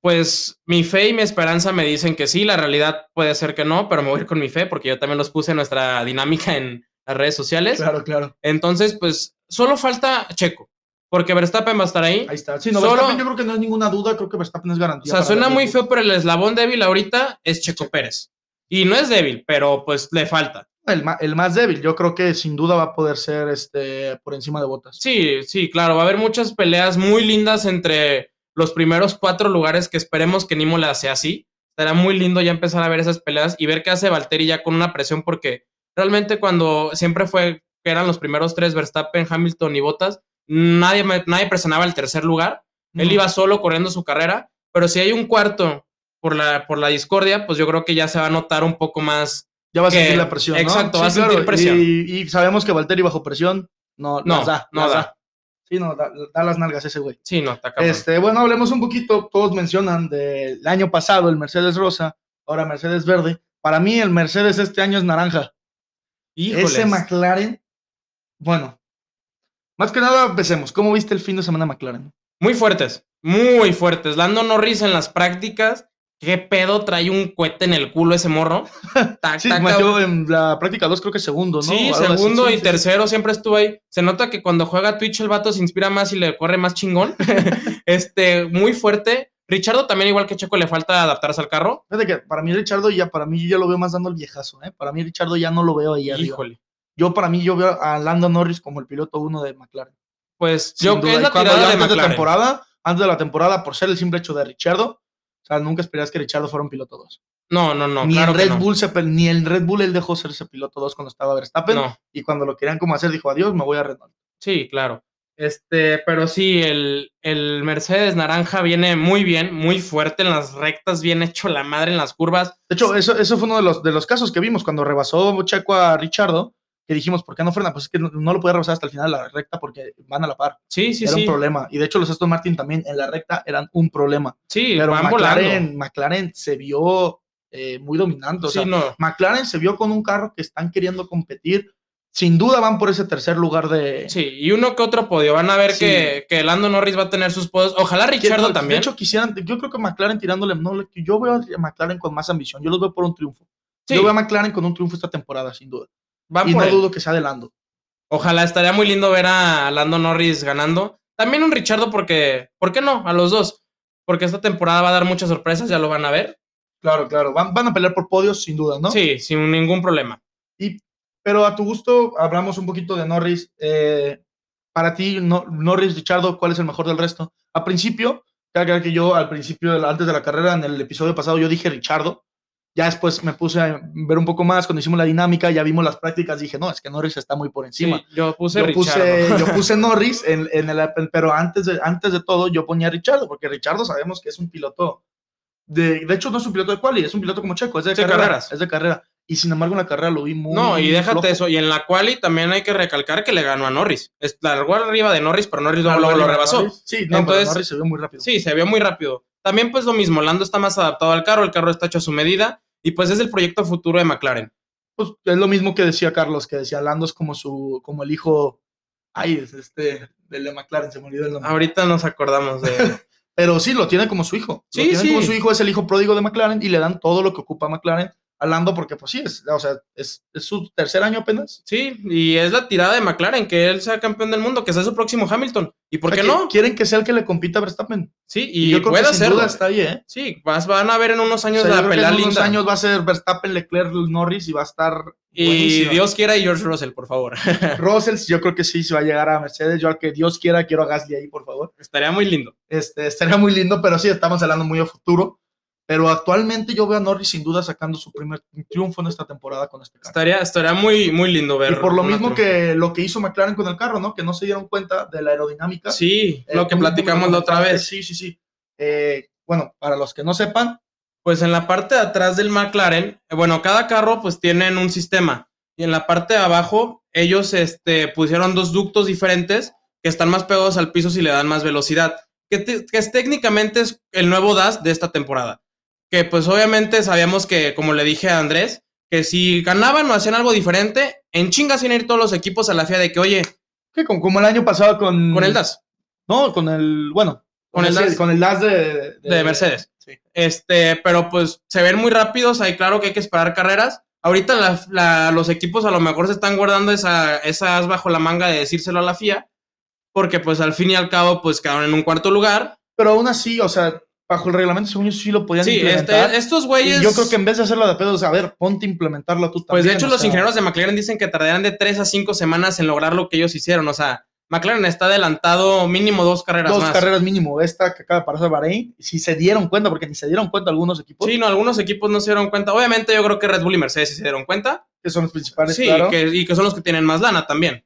Pues mi fe y mi esperanza me dicen que sí, la realidad puede ser que no, pero me voy a ir con mi fe porque yo también los puse en nuestra dinámica en las redes sociales. Claro, claro. Entonces, pues solo falta Checo, porque Verstappen va a estar ahí. Ahí está. Sí, no, Solo- Verstappen yo creo que no hay ninguna duda. Creo que Verstappen es O garantía. sea, para suena muy feo, pero el eslabón débil ahorita es Checo Pérez. Y no es débil, pero pues le falta. El, el más débil. Yo creo que sin duda va a poder ser este, por encima de botas. Sí, sí, claro, va a haber muchas peleas muy lindas entre los primeros cuatro lugares que esperemos que Nimola sea así. Será muy lindo ya empezar a ver esas peleas y ver qué hace Valtteri ya con una presión, porque realmente cuando siempre fue que eran los primeros tres, Verstappen, Hamilton y Bottas, nadie, nadie presionaba el tercer lugar. Él iba solo corriendo su carrera, pero si hay un cuarto por la, por la discordia, pues yo creo que ya se va a notar un poco más. Ya va a que- sentir la presión. ¿no? exacto, va a sentir presión. Y, y sabemos que Valtteri bajo presión no, No, las da. no las da. Sí, no, da, da las nalgas ese güey. Sí, no, está cabrón. Este, bueno, hablemos un poquito. Todos mencionan del año pasado el Mercedes rosa, ahora Mercedes verde. Para mí, el Mercedes este año es naranja. Híjoles. Ese McLaren, bueno, más que nada empecemos. ¿Cómo viste el fin de semana McLaren? Muy fuertes, muy fuertes. Lando Norris en las prácticas. ¿Qué pedo trae un cohete en el culo ese morro? (laughs) Tac, Sí, tac, en la práctica 2 creo que segundo, ¿no? Sí, segundo sí, y sí, tercero siempre estuvo ahí. Se nota que cuando juega Twitch el vato se inspira más y le corre más chingón. (laughs) este, muy fuerte. Richardo también, igual que Checo, le falta adaptarse al carro. Fíjate que para mí Richardo ya, para mí yo ya lo veo más dando el viejazo, ¿eh? Para mí Richardo ya no lo veo ahí arriba. Yo para mí yo veo a Lando Norris como el piloto uno de McLaren. Pues Sin yo duda. que es la tirada de antes McLaren. temporada, antes de la temporada, por ser el simple hecho de Richardo, o sea, nunca esperías que Richardo fuera un piloto 2. No, no, no, ni claro que Red no. Bull se ni en Red Bull él dejó ser ese piloto 2 cuando estaba Verstappen No. y cuando lo querían como hacer dijo adiós, me voy a Red Bull. Sí, claro. Este, pero sí, el, el Mercedes naranja viene muy bien, muy fuerte en las rectas, bien hecho la madre en las curvas. De hecho, eso, eso fue uno de los, de los casos que vimos cuando rebasó Checo a Richardo, que dijimos, ¿por qué no frena? Pues es que no, no lo puede rebasar hasta el final de la recta porque van a la par. Sí, sí, Era sí. un problema. Y de hecho los Aston Martin también en la recta eran un problema. Sí, Pero van volando. McLaren, McLaren se vio eh, muy dominante. O Sí, sea, no. McLaren se vio con un carro que están queriendo competir. Sin duda van por ese tercer lugar de... Sí, y uno que otro podio. Van a ver Sí. que, que Lando Norris va a tener sus podios. Ojalá Richardo De también. hecho, quisieran, yo creo que McLaren tirándole, no, yo veo a McLaren con más ambición, yo los veo por un triunfo. Sí, Yo veo a McLaren con un triunfo esta temporada, sin duda. Van y por no él. dudo que sea de Lando. Ojalá estaría muy lindo ver a Lando Norris ganando. También un Richardo porque, ¿por qué no? A los dos. Porque esta temporada va a dar muchas sorpresas, ya lo van a ver. Claro, claro. Van, van a pelear por podios, sin duda, ¿no? Sí, sin ningún problema. Y, pero a tu gusto, hablamos un poquito de Norris. Eh, para ti, no- Norris, Richardo, ¿cuál es el mejor del resto? A principio, que yo al principio, antes de la carrera, en el episodio pasado, yo dije Richardo. Ya después me puse a ver un poco más, cuando hicimos la dinámica, ya vimos las prácticas, dije, no, es que Norris está muy por encima. Sí, yo puse yo Richardo. puse, yo (laughs) puse Norris, en, en el, pero antes de, antes de todo yo ponía a Richardo, porque Richardo sabemos que es un piloto, de, de hecho no es un piloto de quali, es un piloto como Checo, es de Sí, carrera, carreras. es de carrera. Y sin embargo en la carrera lo vi muy No, y déjate flojo. eso. Y en la quali también hay que recalcar que le ganó a Norris. Largó arriba de Norris, pero Norris luego, lo rebasó. Sí, no, Entonces- Entonces, Norris se vio muy rápido. Sí, se vio muy rápido. También pues lo mismo, Lando está más adaptado al carro, el carro está hecho a su medida y pues es el proyecto futuro de McLaren. Pues es lo mismo que decía Carlos, que decía Lando es como su, como el hijo, ay, es este, del de McLaren, se me olvidó el nombre. Ahorita nos acordamos de... (laughs) Pero sí, lo tiene como su hijo. Sí, lo tiene sí. como su hijo, es el hijo pródigo de McLaren y le dan todo lo que ocupa McLaren a Lando porque pues sí, es, o sea, es, es su tercer año apenas. sí, y es la tirada de McLaren, que él sea campeón del mundo, que sea su próximo Hamilton. ¿Y por O sea, qué no? Quieren que sea el que le compita a Verstappen. Sí, Y, y, yo creo puede que sin duda está ahí, ¿eh? Sí, vas- van a ver en unos O años yo la creo que pelea en unos años va a ser Verstappen, Leclerc, Norris y va a estar y buenísima. Dios quiera y George Russell, por favor. (laughs) Russell, yo creo que sí se va a llegar a Mercedes. Yo al que Dios quiera, quiero a Gasly ahí, por favor. Estaría muy lindo. Este, estaría muy lindo, pero sí, estamos hablando muy a futuro. Pero actualmente yo veo a Norris sin duda sacando su primer triunfo en esta temporada con este carro. Estaría, estaría muy, muy lindo ver. Y por lo mismo triunfo. que lo que hizo McLaren con el carro, ¿no? Que no se dieron cuenta de la aerodinámica. Sí, Eh, lo que platicamos la otra vez. Sí, sí, sí. Eh, bueno, para los que no sepan, Pues en la parte de atrás del McLaren, eh, bueno, cada carro pues tienen un sistema. Y en la parte de abajo, ellos este, pusieron dos ductos diferentes que están más pegados al piso si le dan más velocidad. Que, que es, técnicamente es el nuevo DAS de esta temporada. Que pues obviamente sabíamos que, como le dije a Andrés, que si ganaban o hacían algo diferente, en chingas iban a ir todos los equipos a la FIA de que, oye, que como, como el año pasado con. con el DAS. No, con el. Bueno, Con el DAS. Con el DAS de, De Mercedes. Sí. Este, pero pues se ven muy rápidos, ahí claro que hay que esperar carreras. Ahorita la- la- los equipos a lo mejor se están guardando esa, esas bajo la manga de decírselo a la FIA, porque pues al fin y al cabo pues quedaron en un cuarto lugar. Pero aún así, o sea, bajo el reglamento, según yo, sí lo podían Sí, implementar. este, estos güeyes... Y yo creo que en vez de hacerlo de pedos, a ver, ponte a implementarlo tú también. Pues de hecho o los ingenieros de McLaren dicen que tardarán de 3 a 5 semanas en lograr lo que ellos hicieron. O sea, McLaren está adelantado mínimo dos carreras Dos más. carreras mínimo, esta que acaba de pasar Bahrein, si se dieron cuenta, porque ni se dieron cuenta algunos equipos, Sí, no, algunos equipos no se dieron cuenta. Obviamente yo creo que Red Bull y Mercedes sí se dieron cuenta. que son los principales, Sí, claro. que, y que son los que tienen más lana también.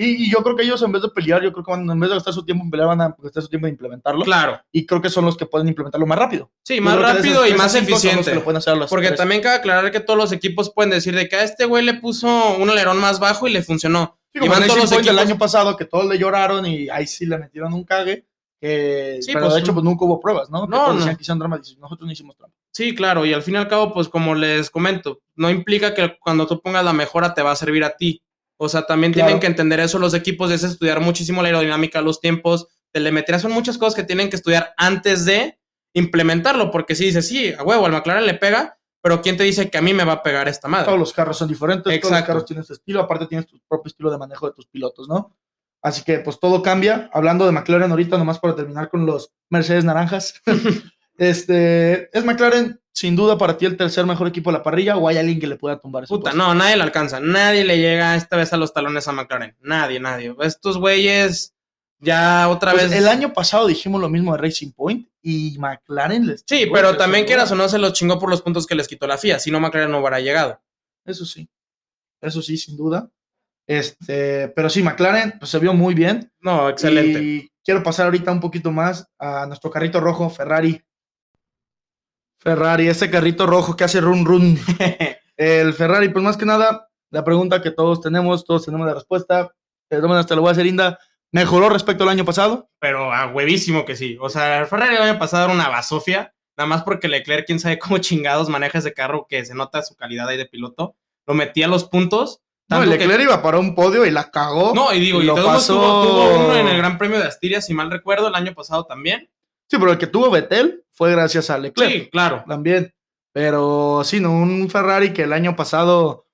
Y, y yo creo que ellos en vez de pelear, yo creo que van- en vez de gastar su tiempo en pelear, van a gastar su tiempo en implementarlo. Claro. Y creo que son los que pueden implementarlo más rápido. Sí, más esos rápido y más eficiente. lo pueden hacer a los Porque tres. también cabe aclarar que todos los equipos pueden decir de que a este güey le puso un alerón más bajo y le funcionó. Sí, y van todos los equipos- año pasado, que todos le lloraron y ahí sí le metieron un cague. Sí, pero pues, de hecho, pues nunca hubo pruebas, ¿no? No, no. decían que drama, dices, nosotros no hicimos trampa. Sí, claro, y al fin y al cabo, pues como les comento, no implica que cuando tú pongas la mejora te va a servir a ti. O sea, también Claro. tienen que entender eso los equipos, es estudiar muchísimo la aerodinámica, los tiempos, telemetría, son muchas cosas que tienen que estudiar antes de implementarlo, porque si dices, sí, a huevo, al McLaren le pega, pero ¿quién te dice que a mí me va a pegar esta madre? Todos los carros son diferentes, todos los Exacto. carros tienen su estilo, aparte tienes tu propio estilo de manejo de tus pilotos, ¿no? Así que pues todo cambia. Hablando de McLaren ahorita, nomás para terminar con los Mercedes naranjas. (laughs) Este, ¿es McLaren sin duda para ti el tercer mejor equipo de la parrilla o hay alguien que le pueda tumbar ese Puta, puesto? no, nadie le alcanza. Nadie le llega esta vez a los talones a McLaren. Nadie, nadie. Estos güeyes ya otra Pues vez. el año pasado dijimos lo mismo de Racing Point y McLaren les Sí, chingó pero también quieras o no se los chingó por los puntos que les quitó la FIA. Si no, McLaren no hubiera llegado. Eso sí. Eso sí, sin duda. Este, pero sí, McLaren pues, se vio muy bien. No, excelente. Y quiero pasar ahorita un poquito más a nuestro carrito rojo, Ferrari. Ferrari, ese carrito rojo que hace run run. (laughs) El Ferrari, pues más que nada, la pregunta que todos tenemos, todos tenemos la respuesta. Maneras, te lo voy a hacer, Inda. ¿Mejoró respecto al año pasado? pero a huevísimo que sí. O sea, el Ferrari el año pasado era una basofia, nada más porque Leclerc, quién sabe cómo chingados maneja ese carro que se nota su calidad ahí de piloto. Lo metía a los puntos. No, el que- Leclerc iba para un podio y la cagó. No, y digo, y lo todos modos pasó- tuvo, tuvo uno en el Gran Premio de Asturias, si mal recuerdo, el año pasado también. Sí, pero el que tuvo Vettel fue gracias a Leclerc. Sí, claro. también. Pero sí, no, un Ferrari que el año pasado,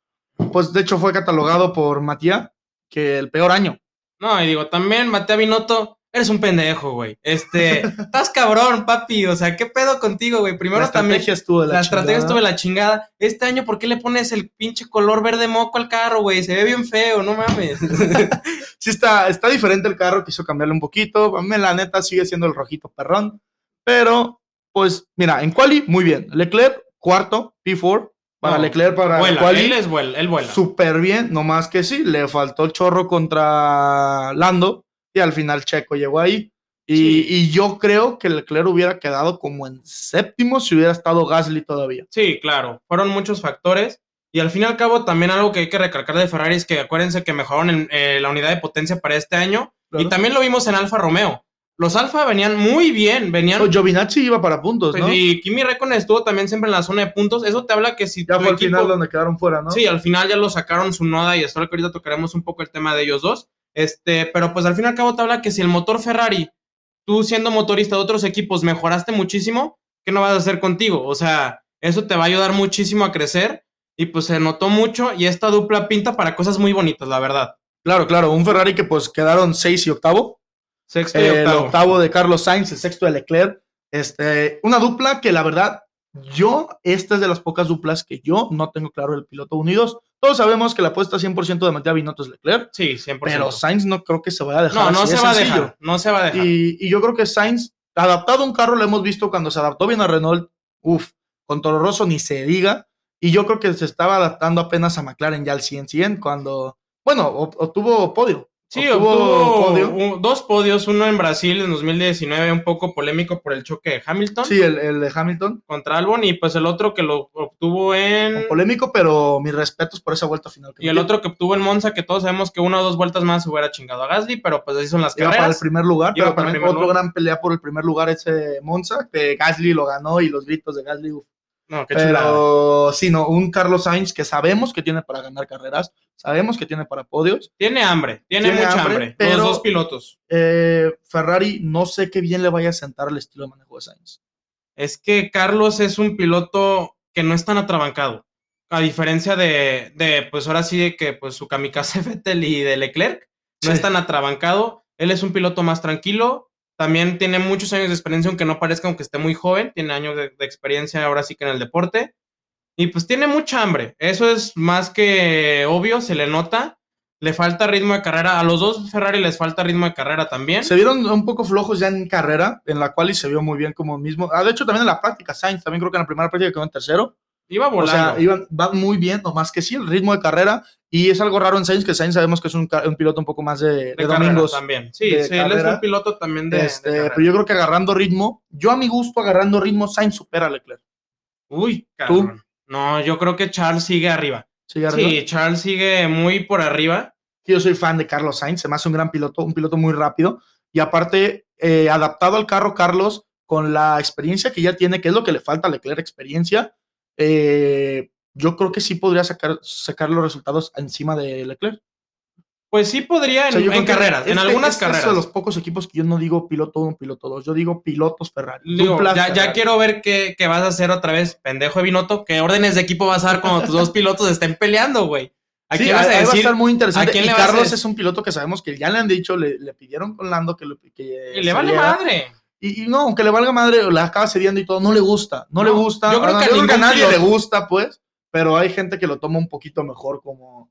pues de hecho fue catalogado por Matías que el peor año. No, y digo, también Mateo Binotto, eres un pendejo, güey. Este, estás cabrón, papi. O sea, ¿qué pedo contigo, güey? Primero la también. estrategia estuvo de la, La estrategia estuvo de la chingada. Este año, ¿por qué le pones el pinche color verde moco al carro, güey? Se ve bien feo, no mames. (laughs) Sí, está, está diferente el carro, quiso cambiarle un poquito. A mí, la neta, sigue siendo el rojito perrón. Pero, pues, mira, en quali, muy bien. Leclerc, cuarto, P4. Para No, Leclerc, para vuela, quali. él es vuela, él vuela. súper bien, nomás que sí, le faltó el chorro contra Lando y al final Checo llegó ahí. Y, Sí. y yo creo que Leclerc hubiera quedado como en séptimo si hubiera estado Gasly todavía. Sí, claro. Fueron muchos factores. Y al fin y al cabo, también algo que hay que recalcar de Ferrari es que acuérdense que mejoraron en, eh, la unidad de potencia para este año. Claro. Y también lo vimos en Alfa Romeo. Los Alfa venían muy bien, venían. Giovinazzi iba para puntos, ¿no? Y Kimi Räikkönen estuvo también siempre en la zona de puntos. Eso te habla que si ya tu fue al equipo- final donde quedaron fuera, ¿no? Sí, al final ya lo sacaron su noda y espero que ahorita tocaremos un poco el tema de ellos dos. Este, pero pues al fin y al cabo te habla que si el motor Ferrari, tú siendo motorista de otros equipos, mejoraste muchísimo, ¿qué no vas a hacer contigo? O sea, eso te va a ayudar muchísimo a crecer y pues se notó mucho y esta dupla pinta para cosas muy bonitas, la verdad. Claro, claro, un Ferrari que pues quedaron seis y octavo. Sexto y el octavo. octavo de Carlos Sainz, el sexto de Leclerc. Este, una dupla que la verdad, yo, esta es de las pocas duplas que yo no tengo claro el piloto unidos. Todos sabemos que la apuesta 100% de Matías Binotto es Leclerc, Sí, 100%. pero Sainz no creo que se vaya a dejar. no, no se va a dejar, no se va a dejar. Y, y yo creo que Sainz, adaptado a un carro, lo hemos visto cuando se adaptó bien a Renault, uff, con Toro Rosso ni se diga. Y yo creo que se estaba adaptando apenas a McLaren ya al 100-100 cuando, bueno, ob- obtuvo podio. Sí, obtuvo obtuvo podio. un- dos podios, uno en Brasil en 2019, un poco polémico por el choque de Hamilton. Sí, el, el de Hamilton, contra Albon y pues el otro que lo obtuvo en polémico, pero mis respetos por esa vuelta final. que y el otro que obtuvo en Monza que todos sabemos que una o dos vueltas más hubiera chingado a Gasly pero pues así son las Iba para el carreras primer lugar, Iba pero también otro lugar. gran pelea por el primer lugar ese Monza, que Gasly lo ganó y los gritos de Gasly, uf, no qué Pero sí, no, un Carlos Sainz que sabemos que tiene para ganar carreras, sabemos que tiene para podios. tiene hambre tiene, Tiene mucha hambre, hambre, pero- los dos pilotos Eh, Ferrari, no sé qué bien le vaya a sentar el estilo de manejo de Sainz. es que Carlos es un piloto que no es tan atrabancado a diferencia de, de pues ahora sí de que pues su kamikaze (laughs) Vettel y de Leclerc no Sí. es tan atrabancado él es un piloto más tranquilo también tiene muchos años de experiencia, aunque no parezca, aunque esté muy joven, tiene años de, de experiencia ahora sí que en el deporte. Y pues tiene mucha hambre, eso es más que obvio, se le nota. Le falta ritmo de carrera, a los dos Ferrari les falta ritmo de carrera también. Se vieron un poco flojos ya en carrera, en la cual y se vio muy bien como mismo. Ah, de hecho, también en la práctica, Sainz, también creo que en la primera práctica quedó en tercero. Iba O volando. sea, iban, van muy bien, nomás que sí, el ritmo de carrera. Y es algo raro en Sainz, que Sainz sabemos que es un, piloto un poco más de, de de carrera domingos. también. Sí, sí, él es un piloto también de, Este, pero yo creo que agarrando ritmo, yo a mi gusto, agarrando ritmo, Sainz supera a Leclerc. Uy, cabrón. No, yo creo que Charles sigue arriba. ¿Sigue arriba? Sí, Charles sigue muy por arriba. Yo soy fan de Carlos Sainz, se me hace un gran piloto, un piloto muy rápido. Y aparte, eh, adaptado al carro, Carlos, con la experiencia que ya tiene, que es lo que le falta a Leclerc, experiencia, eh, yo creo que sí podría sacar, sacar los resultados encima de Leclerc. Pues sí podría en, O sea, yo en creo que carreras, en este- algunas este carreras. Es de los pocos equipos que yo no digo piloto 1, piloto 2, yo digo pilotos Ferrari. Digo, ya, ya quiero ver qué, qué vas a hacer otra vez, pendejo de Binotto. ¿Qué órdenes de equipo vas a dar cuando tus dos (laughs) pilotos estén peleando, güey? ¿A Sí, quién vas a ahí va a estar muy interesante. ¿a quién y le vas a Carlos es un piloto que sabemos que ya le han dicho, le, le pidieron con Lando que, lo- que Y le vale madre. Y, y no, aunque le valga madre, la acaba cediendo y todo, no le gusta, no, le gusta. yo creo que a ningún nadie le gusta, pues, pero hay gente que lo toma un poquito mejor como...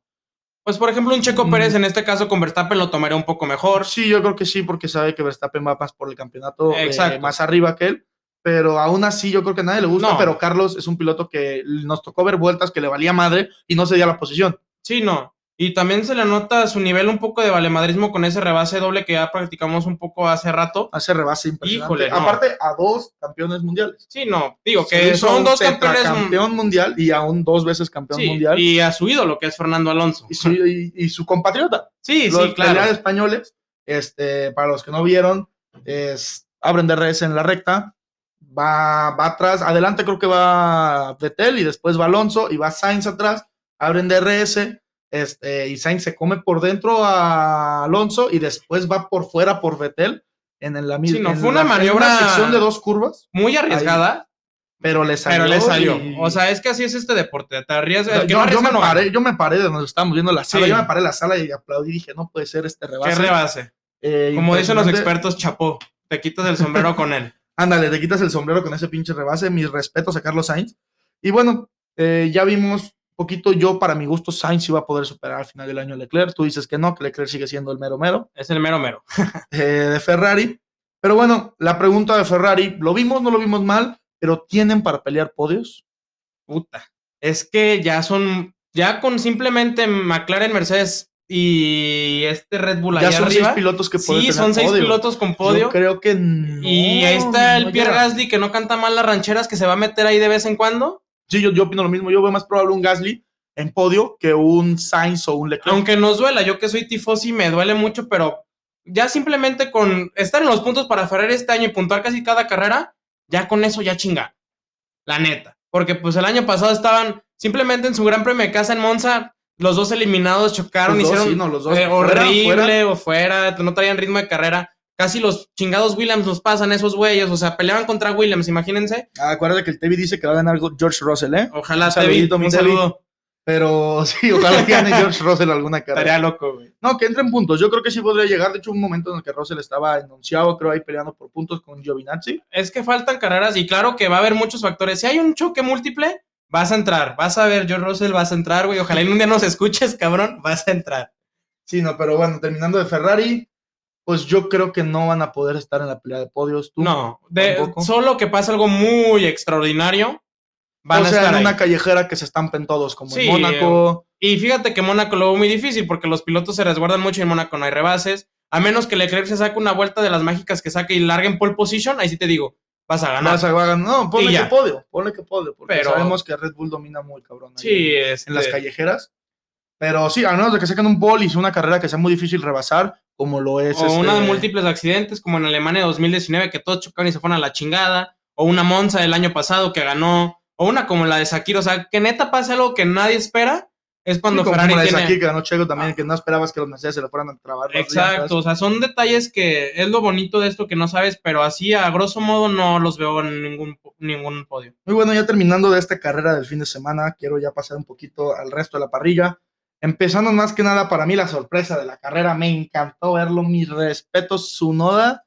Pues, por ejemplo, un Checo. Pérez en este caso con Verstappen lo tomaría un poco mejor. Sí, yo creo que sí, porque sabe que Verstappen va más por el campeonato eh, más arriba que él. Pero aún así, yo creo que a nadie le gusta. No. Pero Carlos es un piloto que nos tocó ver vueltas que le valía madre y no cedía la posición. Sí, no. Y también se le nota su nivel un poco de valemadrismo con ese rebase doble que ya practicamos un poco hace rato. Hace rebase impresionante. Híjole, no. Aparte, a dos campeones mundiales. Sí, no. Digo que son dos campeones. campeón mundial y aún dos veces campeón sí, mundial. Y a su ídolo, que es Fernando Alonso. y su, y- y su compatriota. Sí, los sí, claro. españoles, este, para los que no vieron, es, abren DRS en la recta, va, va atrás, adelante creo que va Vettel y después va Alonso y va Sainz atrás, abren DRS, este, y Sainz se come por dentro a Alonso y después va por fuera por Vettel en, la misma Sí, no, fue una maniobra- sección de dos curvas, Muy arriesgada, pero le salió. pero le salió. y- O sea, es que así es este deporte. Te arriesgas. yo, yo me no paré, yo me paré de donde estábamos viendo la sala, Sí. yo me paré en la sala y aplaudí y dije, no puede ser este Qué rebase. rebase. Eh, Como dicen los expertos, chapó. Te quitas el sombrero con él. (laughs) Ándale, te quitas el sombrero con ese pinche rebase. Mis respetos a Carlos Sainz. Y bueno, eh, ya vimos poquito. Yo, para mi gusto, Sainz iba a poder superar al final del año a Leclerc. Tú dices que no, que Leclerc sigue siendo el mero mero Es el mero mero. (laughs) eh, de Ferrari. Pero bueno, la pregunta de Ferrari: ¿lo vimos, no lo vimos mal? Pero ¿tienen para pelear podios? Puta. Es que ya son. Ya con simplemente McLaren, Mercedes y este Red Bull Ya son arriba. seis pilotos que pueden Sí, tener son seis podio. pilotos con Yo podio. creo que no. y ahí está el no Pierre. Gasly que no canta mal las rancheras que se va a meter ahí de vez en cuando. Sí, yo, yo opino lo mismo. Yo veo más probable un Gasly en podio que un Sainz o un Leclerc. Aunque nos duela, yo que soy tifosi me duele mucho, pero ya simplemente con estar en los puntos para Ferrari este año y puntuar casi cada carrera, ya con eso ya chinga. La neta. Porque pues el año pasado estaban simplemente en su gran premio de casa en Monza, los dos eliminados chocaron, Los dos, hicieron sí, no, los dos. eh, Fuera, horrible fuera. o fuera, no traían ritmo de carrera. Casi los chingados Williams los pasan esos güeyes, o sea, peleaban contra Williams, imagínense. Ah, acuérdate que el TV dice que va a ganar George Russell, ¿eh? Ojalá Un te vi, saludito, mi un Tevi. saludo. Pero (laughs) sí, ojalá gane George Russell alguna carrera. Estaría loco, güey. No, que entre en puntos. Yo creo que sí podría llegar. De hecho, un momento en el que Russell estaba enunciado, creo, ahí peleando por puntos con Giovinazzi. es que faltan carreras y claro que va a haber muchos factores. Si hay un choque múltiple, vas a entrar. Vas a ver, George Russell, vas a entrar, güey. Ojalá en un día nos escuches, cabrón. Vas a entrar. Sí, no, pero bueno, terminando de Ferrari, pues yo creo que no van a poder estar en la pelea de podios. ¿Tú? No, de, solo que pasa algo muy extraordinario. Van o a sea, estar en ahí. una callejera que se estampen todos, como Sí, en Mónaco. Y fíjate que Mónaco lo veo muy difícil porque los pilotos se resguardan mucho y en Mónaco no hay rebases. A menos que Leclerc se saque una vuelta de las mágicas que saque y larguen pole position, ahí sí te digo, vas a ganar. Vas a- ganar. No, ponle que podio, ponle que podio, porque Pero- sabemos que Red Bull domina muy cabrón. ahí Sí, en este, las callejeras. Pero sí, a menos de que saquen un sea una carrera que sea muy difícil rebasar, como lo es. O este, una de múltiples accidentes, como en Alemania 2019, que todos chocaron y se fueron a la chingada. O una Monza del año pasado que ganó. O una como la de Sakiro. O sea, que neta pase algo que nadie espera. Es cuando sí, como Ferrari la de tiene. Shakir, que ganó Checo también, que no esperabas que los Mercedes se le fueran a trabar. Exacto. O sea, son detalles que es lo bonito de esto que no sabes, pero así a grosso modo no los veo en ningún, ningún podio. Muy bueno, ya terminando de esta carrera del fin de semana, quiero ya pasar un poquito al resto de la parrilla. Empezando más que nada para mí la sorpresa de la carrera, me encantó verlo, mis respetos, su noda.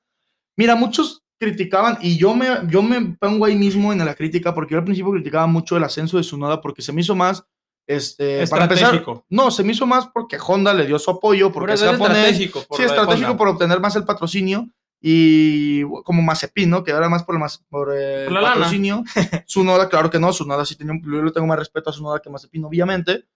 Mira, muchos criticaban y yo me, yo me pongo ahí mismo en la crítica porque yo al principio criticaba mucho el ascenso de su noda porque se me hizo más, este, para empezar, no, se me hizo más porque Honda le dio su apoyo, porque es estratégico. por sí, estratégico por obtener más el patrocinio y como Mazepin, ¿no? Que era más por el, por el Por la lana. patrocinio. (laughs) Sunoda, claro que no, Sunoda sí tenía, un- yo le tengo más respeto a Sunoda que Mazepin, obviamente,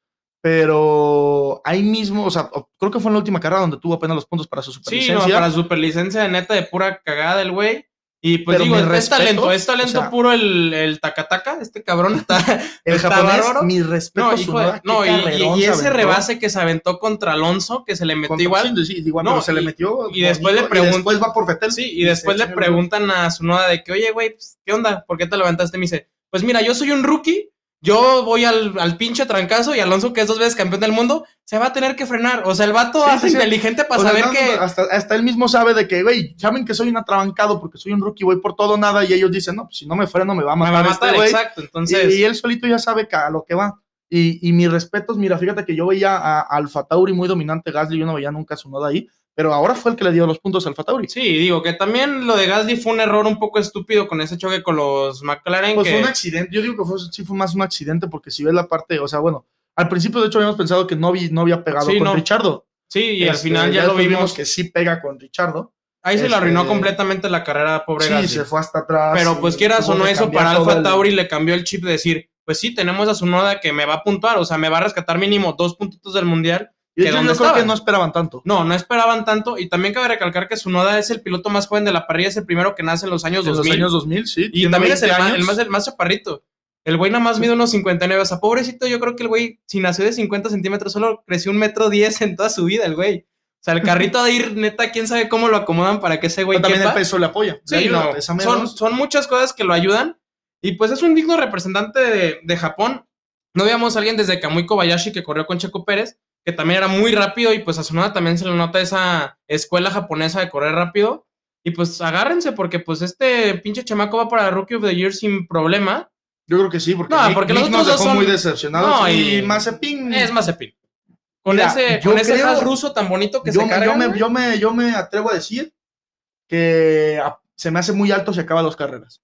pero ahí mismo, o sea, creo que fue en la última carrera donde tuvo apenas los puntos para su Sí, no, superlicencia. para superlicencia de neta de pura cagada el güey. Y pues Pero digo, es, respetos, talento, es talento o sea- puro el, el tacataca, este cabrón está, (laughs) el está japonés, bárbaro. mi respeto No, hijo no, y- y, y ese rebase que se aventó contra Alonso, que se le metió Contra- igual. sí, sí, igual, No, pero se le y- metió y después le bonito, y pregun- después va por Vettel. Sí, y después le preguntan a su noda de que, oye, güey, pues, ¿qué onda? ¿Por qué te levantaste? Me dice, pues mira, yo soy un rookie, yo voy al, al pinche trancazo y Alonso, que es dos veces campeón del mundo, se va a tener que frenar. O sea, el vato Sí, hace sí, sí. inteligente para O saber que... hasta, hasta él mismo sabe de que, güey, saben que soy un atrabancado porque soy un rookie, voy por todo nada, y ellos dicen, no, pues si no me freno me va a me matar, va a este matar, güey. exacto. Entonces, Y, y él solito ya sabe que a lo que va. Y, y mis respetos, mira, fíjate que yo veía a, a Alfa Tauri muy dominante, Gasly, yo no veía nunca a su noda ahí, pero ahora fue el que le dio los puntos al Fatauri. Sí, digo que también lo de Gasly fue un error un poco estúpido con ese choque con los McLaren. Pues que... fue un accidente, yo digo que fue, sí fue más un accidente porque si ves la parte, o sea, bueno, al principio de hecho habíamos pensado que no, vi, no había pegado Sí, con no. Richardo. Sí, y al Este, final ya, lo vimos. que sí pega con Richardo. Ahí se le arruinó este- completamente la carrera, pobre Sí, Gasly. se fue hasta atrás. Pero pues quieras o no, eso para Alfa el- Tauri le cambió el chip de decir, pues sí, tenemos a Tsunoda que me va a puntuar, o sea, me va a rescatar mínimo dos puntitos del Mundial. Y de hecho, creo que no esperaban tanto. No, no esperaban tanto. Y también cabe recalcar que Tsunoda es el piloto más joven de la parrilla, es el primero que nace en los años En los 2000. años 2000, sí. y también es el 20 más, el, más, el más chaparrito. El güey nada más mide unos 59. O sea, pobrecito, yo creo que el güey, si nació de 50 centímetros, solo creció un metro 10 en toda su vida, el güey. O sea, el carrito de ir, neta, quién sabe cómo lo acomodan para que ese güey Pero también el quepa. peso le apoya. Sí, ayuda, no, pesa son, son muchas cosas que lo ayudan. Y pues es un digno representante de, de Japón. No veíamos a alguien desde Kamui Kobayashi que corrió con Checo Pérez, que también era muy rápido y pues a Tsunoda también se le nota esa escuela japonesa de correr rápido. Y pues agárrense porque pues este pinche chamaco va para Rookie of the Year sin problema. Yo creo que sí, porque, No, Nick- porque Nick los nos dejó son- muy decepcionados. No, y, y- Mazepin. Es Mazepin. Con Mira, ese, con ese creo- ruso tan bonito que yo, se me, carga. yo, me, yo, me, yo me atrevo a decir que se me hace muy alto si acaba dos carreras.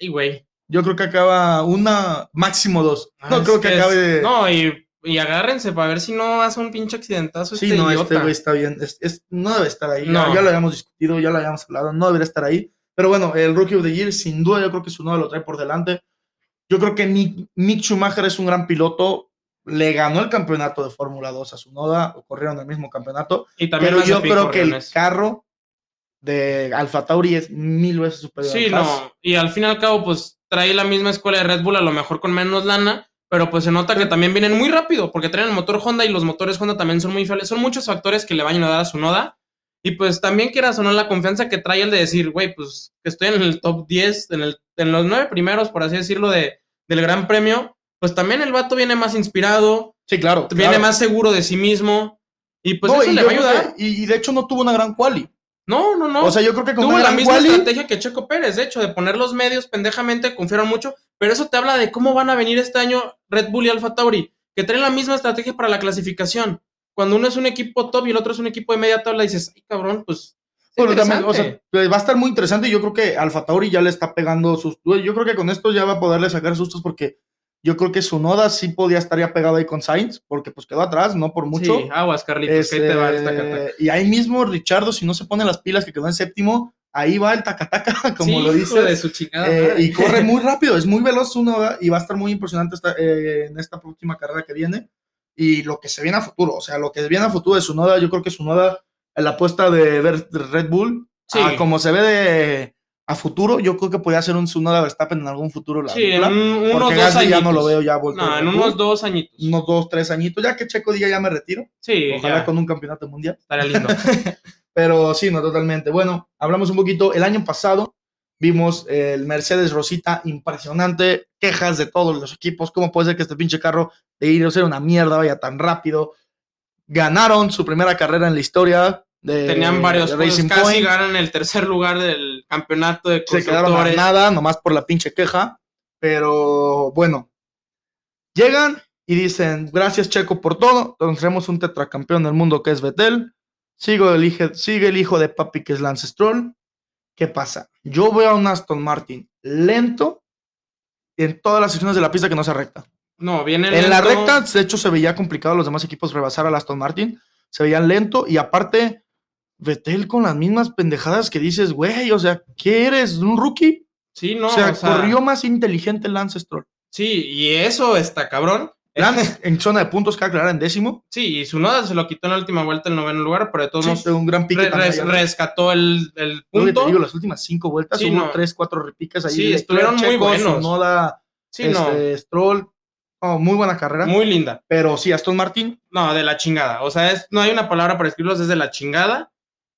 Ay, güey. Yo creo que acaba una, máximo dos. Ah, No creo que, acabe. No, y, y agárrense para ver si no hace un pinche accidentazo sí, este no, idiota. este güey está bien. Es, es- no debe estar ahí. No. Ya, ya lo habíamos discutido, ya lo habíamos hablado. No debería estar ahí. Pero bueno, el Rookie of the Year, sin duda, yo creo que su lo trae por delante. Yo creo que Mick, Mick Schumacher es un gran piloto. Le ganó el campeonato de Fórmula 2 a su noda, o corrieron el mismo campeonato. Y también Pero yo creo que el eso. carro de Alfa Tauri es mil veces superior Sí, al no. Y al fin y al cabo, pues trae la misma escuela de Red Bull, a lo mejor con menos lana, pero pues se nota que también vienen muy rápido, porque traen el motor Honda y los motores Honda también son muy fiables. Son muchos factores que le van a ayudar a su noda. Y pues también quieras o no la confianza que trae el de decir, güey, pues que estoy en el top 10, en, el, en los nueve primeros, por así decirlo, de, del Gran Premio. Pues también el vato viene más inspirado, Sí, claro. viene claro. más seguro de sí mismo. Y pues No, eso y le va a ayudar. que- y, y de hecho no tuvo una gran quali. No, no, no. O sea, yo creo que con Tuvo la misma quali, estrategia que Checo Pérez, de hecho, de poner los medios pendejamente, confiaron mucho, pero eso te habla de cómo van a venir este año Red Bull y Alfa Tauri, que traen la misma estrategia para la clasificación. Cuando uno es un equipo top y el otro es un equipo de media tabla, dices, ay cabrón, pues. es Bueno, también, o sea, interesante". pues, va a estar muy interesante yo creo que Alfa Tauri ya le está pegando sus... Yo creo que con esto ya va a poderle sacar sustos porque yo creo que su noda sí podía estar ya pegado ahí con Sainz porque pues quedó atrás, no por mucho. Sí, aguas, Carlitos, que ahí te va el Este, y ahí mismo Richardo, si no se pone las pilas que quedó en séptimo, ahí va el tacataca, (laughs) como Sí, lo dice. de su chingada Eh, y corre muy rápido, es muy veloz su noda y va a estar muy impresionante esta- eh, en esta próxima carrera que viene. Y lo que se viene a futuro, o sea, lo que viene a futuro de su noda, yo creo que su noda, la apuesta de, Red Bull, Sí. a como se ve de a futuro, yo creo que podría ser un Tsunoda Verstappen en algún futuro. La Sí, en un- unos dos añitos. ya no lo veo ya vuelto No, en unos Bull. dos añitos. unos dos, tres añitos, ya que Checo diga ya me retiro, Sí, ojalá ya, con un campeonato mundial. estaría lindo. (laughs) Pero sí, no, totalmente. Bueno, hablamos un poquito. El año pasado vimos el Mercedes Rosita impresionante, quejas de todos los equipos. ¿Cómo puede ser que este pinche carro de ir a ser una mierda vaya tan rápido? Ganaron su primera carrera en la historia de Tenían varios de Racing casi Point. ganan el tercer lugar del campeonato de Se quedaron a nada, nomás por la pinche queja. Pero bueno, llegan y dicen, gracias Checo por todo. Tenemos un tetracampeón del mundo que es Betel. Sigo el hijo, sigue el hijo de papi que es Lance Stroll. ¿Qué pasa? Yo veo a un Aston Martin lento en todas las secciones de la pista que no sea recta. No, viene En la recta, de hecho, se veía complicado a los demás equipos rebasar al Aston Martin. Se veían lento y aparte, Vettel con las mismas pendejadas que dices, güey, o sea, ¿qué eres? ¿Un rookie? Sí, no, o, sea, o sea, corrió más inteligente Lance Stroll. Sí, y eso está cabrón. Lance en zona de puntos, que aclarar en décimo. Sí, y su noda se lo quitó en la última vuelta el noveno lugar, pero de todos Sí, modos un gran pique re- res- rescató el, el punto. te digo, las últimas cinco vueltas Sí, hubo no. tres, cuatro repiques ahí. Sí, estuvieron muy buenos. Tsunoda, sí, no, este, Stroll. Oh, muy buena carrera. muy linda. Pero sí, Aston Martin. No, de la chingada. O sea, es, no hay una palabra para escribirlos, es de la chingada.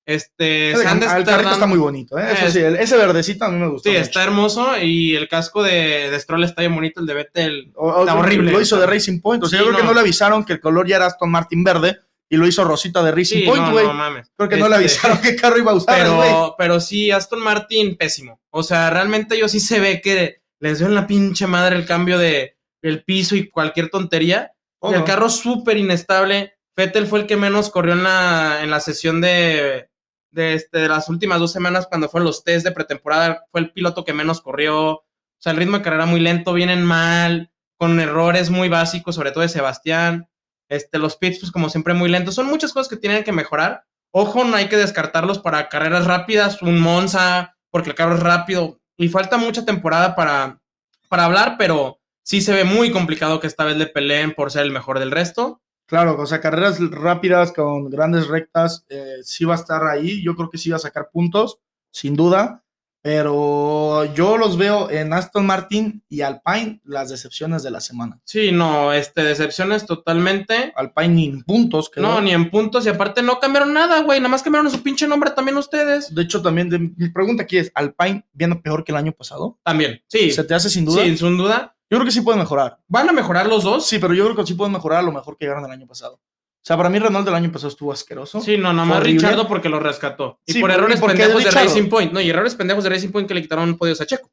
Este, el estar carrito está muy bonito, ¿eh? Eso Es- sí, el- ese verdecito a mí me gustó. Sí, mucho. está hermoso y el casco de, de Stroll está bien bonito, el de Vettel. O- Está horrible. Lo hizo de Racing Point. O sea, Sí, yo creo que no. no le avisaron que el color ya era Aston Martin verde y lo hizo Rosita de Racing Sí, Point, no, güey. no mames. creo que no le Este, avisaron qué carro iba a usar. Pero, pero sí, Aston Martin, pésimo. O sea, realmente ellos sí se ve que les dio en la pinche madre el cambio de el piso y cualquier tontería. Oh, el no. carro súper inestable, Fettel fue el que menos corrió en la, en la sesión de, de, este, de las últimas dos semanas cuando fueron los test de pretemporada. Fue el piloto que menos corrió. O sea, el ritmo de carrera muy lento, vienen mal, con errores muy básicos, sobre todo de Sebastián. Este, los pits, pues como siempre, muy lentos. Son muchas cosas que tienen que mejorar. Ojo, no hay que descartarlos para carreras rápidas, un Monza, porque el carro es rápido. Y falta mucha temporada para, para hablar, pero sí se ve muy complicado que esta vez le peleen por ser el mejor del resto. Claro, o sea, carreras rápidas con grandes rectas, eh, sí va a estar ahí. Yo creo que sí va a sacar puntos, sin duda. Pero yo los veo en Aston Martin y Alpine las decepciones de la semana. Sí, no, este, decepciones totalmente. Alpine ni en puntos. quedó. No, ni en puntos. Y aparte no cambiaron nada, güey. Nada más cambiaron su pinche nombre también ustedes. De hecho, también de- mi pregunta aquí es, ¿Alpine viene peor que el año pasado? También, sí. ¿Se te hace sin duda? Sí, sin duda. Yo creo que sí pueden mejorar. ¿Van a mejorar los dos? Sí, pero yo creo que sí pueden mejorar a lo mejor que llegaron el año pasado. O sea, para mí Renault del año pasado estuvo asqueroso. Sí, no, nada más Horrible. Richardo porque lo rescató. Y Sí, por errores pendejos de. Racing Point. No, y errores pendejos de Racing Point que le quitaron podios a Checo.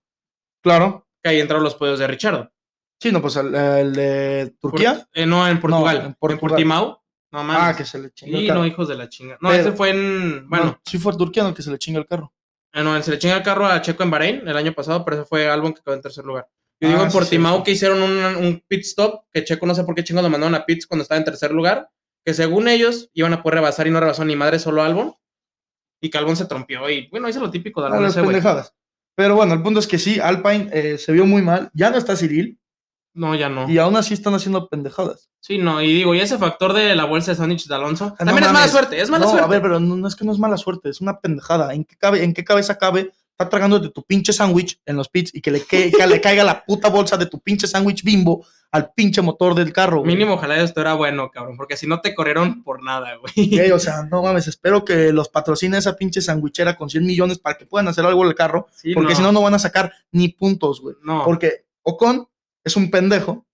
Claro. Que ahí entraron los podios de Richardo. Sí, no, pues el, el de Turquía. Por- eh, no, en Portugal. en en, Portugal. Portimao. No mames. ah, que se le chingó carro. no, hijos de la chinga. No, Pero- ese fue en. Bueno, No, sí fue Turquía el que se le chinga el carro. eh, no, se le chinga el carro a Checo en Bahrein el año pasado, pero ese fue Albon que quedó en tercer lugar. Yo Ah, digo en sí, Portimao que hicieron un, un pit stop, que Checo no sé por qué chingos lo mandaron a pits cuando estaba en tercer lugar, que según ellos iban a poder rebasar y no rebasó ni madre solo Albon, y que Albon se trompió y bueno, hizo lo típico de Ah, Albon las ese pendejadas. Pero bueno, el punto es que sí, Alpine eh, se vio muy mal. Ya no está Cyril No, ya no. y aún así están haciendo pendejadas. Sí, no, y digo, y ese factor de la bolsa de sándwich de Alonso, Ah, no también es mala suerte, es mala no, suerte. a ver, pero no, no es que no es mala suerte, es una pendejada. ¿En qué, cabe, en qué cabeza cabe estar tragándote tu pinche sándwich en los pits y que le, que- que le caiga la puta bolsa de tu pinche sándwich bimbo al pinche motor del carro? güey? Mínimo, ojalá esto era bueno, cabrón, porque si no te corrieron por nada, güey. O sea, no mames, espero que los patrocine esa pinche sandwichera con 100 millones para que puedan hacer algo en el carro, Sí, porque si no, no van a sacar ni puntos, güey. No. Porque Ocon es un pendejo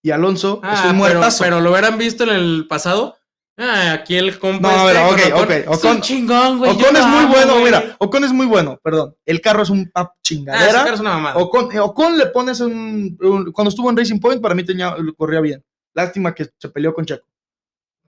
y Alonso es Ah, un pero, muertazo. pero lo hubieran visto en el pasado. Ah, aquí el compa. No, a ver, ok, con ok, es Ocon- chingón, güey. Ocon es muy amo, bueno, güey. mira, Ocon es muy bueno, perdón. El carro es un pap Ah, ese chingadera. carro es una mamada. Ocon, eh, Ocon le pones un, un- Cuando estuvo en Racing Point, para mí tenía, corría bien. Lástima que se peleó con Checo.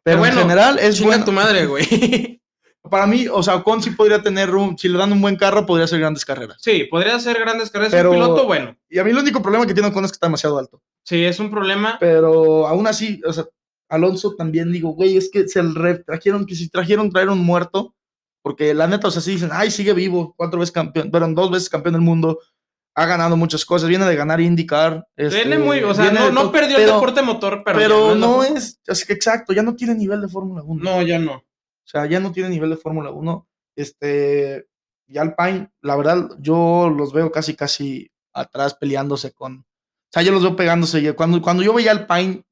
Pero bueno, en general es bueno. tu madre, güey. (laughs) Para mí, o sea, Ocon sí podría tener un. Si le dan un buen carro, podría hacer grandes carreras. sí, podría hacer grandes carreras. Pero- Un piloto bueno. Y a mí el único problema que tiene Ocon es que está demasiado alto. Sí, es un problema. Pero aún así, o sea, Alonso también digo, güey, es que se el trajeron, que si trajeron traer un muerto, porque la neta, o sea, sí dicen, ay, sigue vivo, cuatro veces campeón, pero dos veces campeón del mundo, ha ganado muchas cosas, viene de ganar IndyCar. este, Viene muy, o sea, no, no perdió el deporte motor, pero. Es no es, es que exacto, ya no tiene nivel de Fórmula 1. No, ya no. O sea, ya no tiene nivel de Fórmula 1. Este, y Alpine, la verdad, yo los veo casi, casi atrás peleándose con. O sea, yo los veo pegándose. Cuando, cuando yo veía Alpine,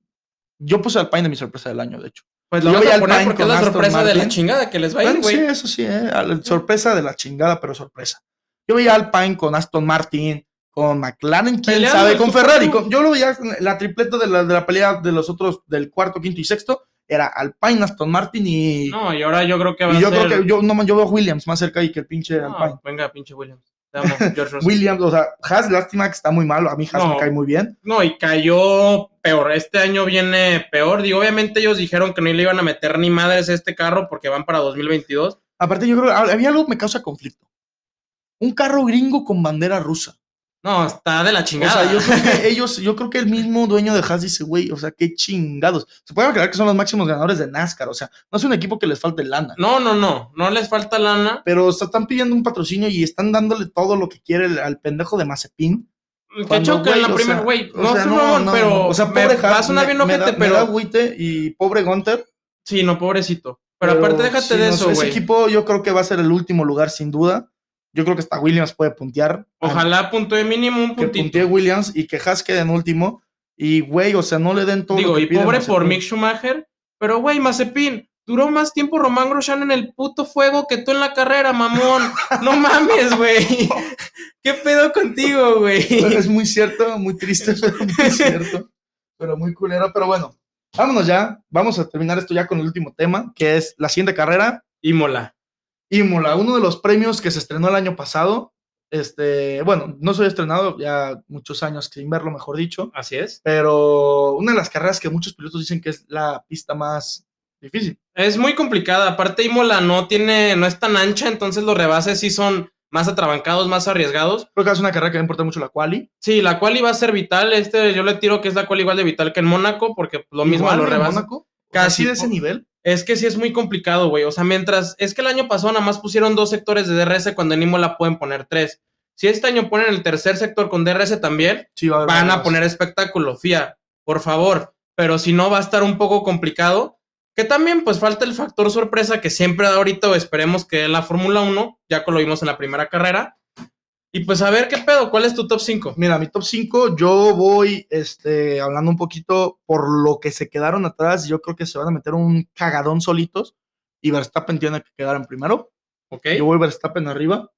yo puse Alpine de mi sorpresa del año, de hecho. Pues lo Yo voy a poner porque es la sorpresa de la Martin. chingada que les va a ir, Bueno, sí, güey. eso sí, ¿eh? Sorpresa de la chingada, pero sorpresa. Yo veía Alpine con Aston Martin, con McLaren, quién Peleando sabe, con Ferrari. Con- yo lo veía, la tripleta de la, de la pelea de los otros, del cuarto, quinto y sexto, era Alpine, Aston Martin y. No, y ahora yo creo que va y a yo ser. creo que yo, no, yo veo Williams más cerca ahí que el pinche No, Alpine. venga, pinche Williams. Amo, (laughs) George. Williams, o sea, Haas, lástima que está muy malo. A mí Haas me No. cae muy bien. No, y cayó peor. Este año viene peor. Digo, obviamente ellos dijeron que no le iban a meter ni madres a este carro porque van para 2022. Aparte, yo creo que había algo que me causa conflicto. Un carro gringo con bandera rusa. No, está de la O chingada. sea, yo creo que ellos, yo creo que el mismo dueño de Haas dice, güey, o sea, qué chingados. Se puede creer que son los máximos ganadores de NASCAR. O sea, no es un equipo que les falte lana. No, no, no. No les falta lana. Pero están pidiendo un patrocinio y están dándole todo lo que quiere el- al pendejo de Mazepin. Que choque en la o primera, güey. o No, sea, un mamón, pero. O sea, me- pobre Haas. me- bien me da- ojete, me da pero. agüite y pobre Gunter. Sí, no, pobrecito. Pero, aparte, déjate de no, eso, Ese güey. equipo yo creo que va a ser el último lugar sin duda. Yo creo que hasta Williams puede puntear. Ojalá puntúe mínimo un que puntito. puntee Williams y que Haas quede en último. Y, güey, o sea, no le den todo Digo, lo que y pobre Mazepin. por Mick Schumacher. Pero, güey, Mazepin, duró más tiempo Román Grosjean en el puto fuego que tú en la carrera, mamón. No (laughs) mames, güey. ¿Qué pedo contigo, güey? Es muy cierto, muy triste, (laughs) pero muy cierto. Pero muy culero. Pero bueno, vámonos ya. Vamos a terminar esto ya con el último tema, que es la siguiente carrera. Imola. Imola, uno de los premios que se estrenó el año pasado. Este, bueno, no soy estrenado, ya muchos años sin verlo, mejor dicho. Así es. Pero una de las carreras que muchos pilotos dicen que es la pista más difícil. Es muy complicada. Aparte, Imola no tiene, no es tan ancha, entonces los rebases sí son más atrabancados, más arriesgados. Creo que es una carrera que me importa mucho la quali. Sí, la quali va a ser vital. Este, yo le tiro que es la quali igual de vital que en Mónaco, porque lo mismo a los rebases. Mónaco, Casi de ese nivel. Es que sí es muy complicado, güey. O sea, mientras. Es que el año pasado nada más pusieron dos sectores de DRS cuando en Imola pueden poner tres. Si este año ponen el tercer sector con DRS también, Sí, va a haber van a poner espectáculo, fía, por favor. Pero si no, va a estar un poco complicado. Que también, pues, falta el factor sorpresa que siempre da ahorita, o esperemos que la Fórmula 1, ya que lo vimos en la primera carrera. Y pues, a ver qué pedo, ¿cuál es tu top 5? Mira, mi top 5, yo voy este, hablando un poquito por lo que se quedaron atrás. Yo creo que se van a meter un cagadón solitos y Verstappen tiene que quedar en primero. ¿Ok? Yo voy Verstappen arriba.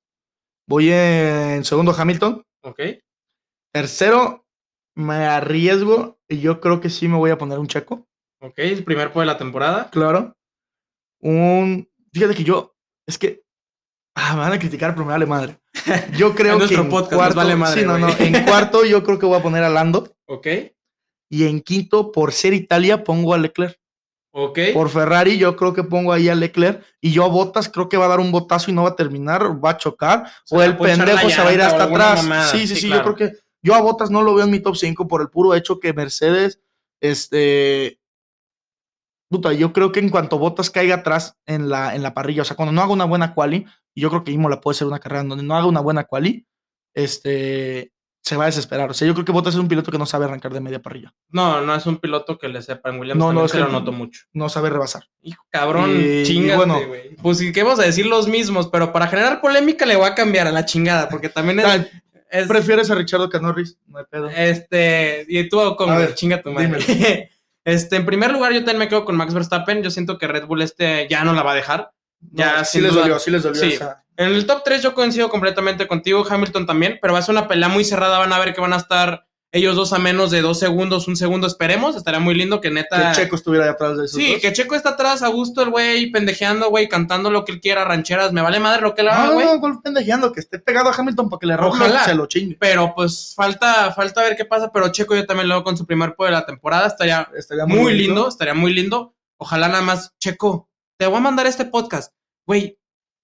Voy en segundo Hamilton. ¿Ok? Tercero, me arriesgo y yo creo que sí me voy a poner un checo. ¿Ok? El primer podio de la temporada. Claro. Un. Fíjate que yo. Es que. Ah, me van a criticar, pero me vale madre. Yo (laughs) creo En que. en podcast cuarto, vale madre, sí, no, no. En (laughs) cuarto, yo creo que voy a poner a Lando. ¿Ok? Y en quinto, por ser Italia, pongo a Leclerc. ¿Ok? Por Ferrari, yo creo que pongo ahí a Leclerc. Y yo a Botas, creo que va a dar un botazo y no va a terminar, va a chocar. O el pendejo se va a ir hasta atrás. mamada. Sí, sí, Sí, sí. claro. Yo creo que. Yo a Botas no lo veo en mi top 5 por el puro hecho que Mercedes. Este. Puta, yo creo que en cuanto Botas caiga atrás en la, en la parrilla, o sea, cuando no haga una buena quali, y yo creo que Imola puede ser una carrera en donde no haga una buena quali, este. Se va a desesperar. O sea, yo creo que Botas es un piloto que no sabe arrancar de media parrilla. No, no es un piloto que le sepa. En Williams No, también no, se lo noto mucho. No sabe rebasar. Hijo, cabrón, Y- chingate, bueno. Pues sí, que vamos a decir los mismos, pero para generar polémica le voy a cambiar a la chingada, porque también es... Es- ¿Prefieres a Richardo que a Norris? No hay pedo. este, y tú con A ver, chinga tu madre. (laughs) Este, en primer lugar, yo también me quedo con Max Verstappen. Yo siento que Red Bull este ya no la va a dejar. Ya, No, sí les duda. dolió, sí les dolió. Sí. esa- En el top 3 yo coincido completamente contigo, Hamilton también, pero va a ser una pelea muy cerrada. Van a ver que van a estar ellos dos a menos de dos segundos, un segundo, esperemos. Estaría muy lindo que neta. Que Checo estuviera atrás de esos Sí, dos. que Checo está atrás a gusto el güey, pendejeando, güey, cantando lo que él quiera, rancheras. Me vale madre lo que él haga, No, güey. no, no, pendejeando, que esté pegado a Hamilton para que le roje Ojalá. se lo chingue. Pero pues falta, falta ver qué pasa. Pero Checo yo también lo veo con su primer podio de la temporada. Estaría Estaría muy, bonito. lindo, estaría muy lindo. Ojalá nada más, Checo, te voy a mandar este podcast. Güey,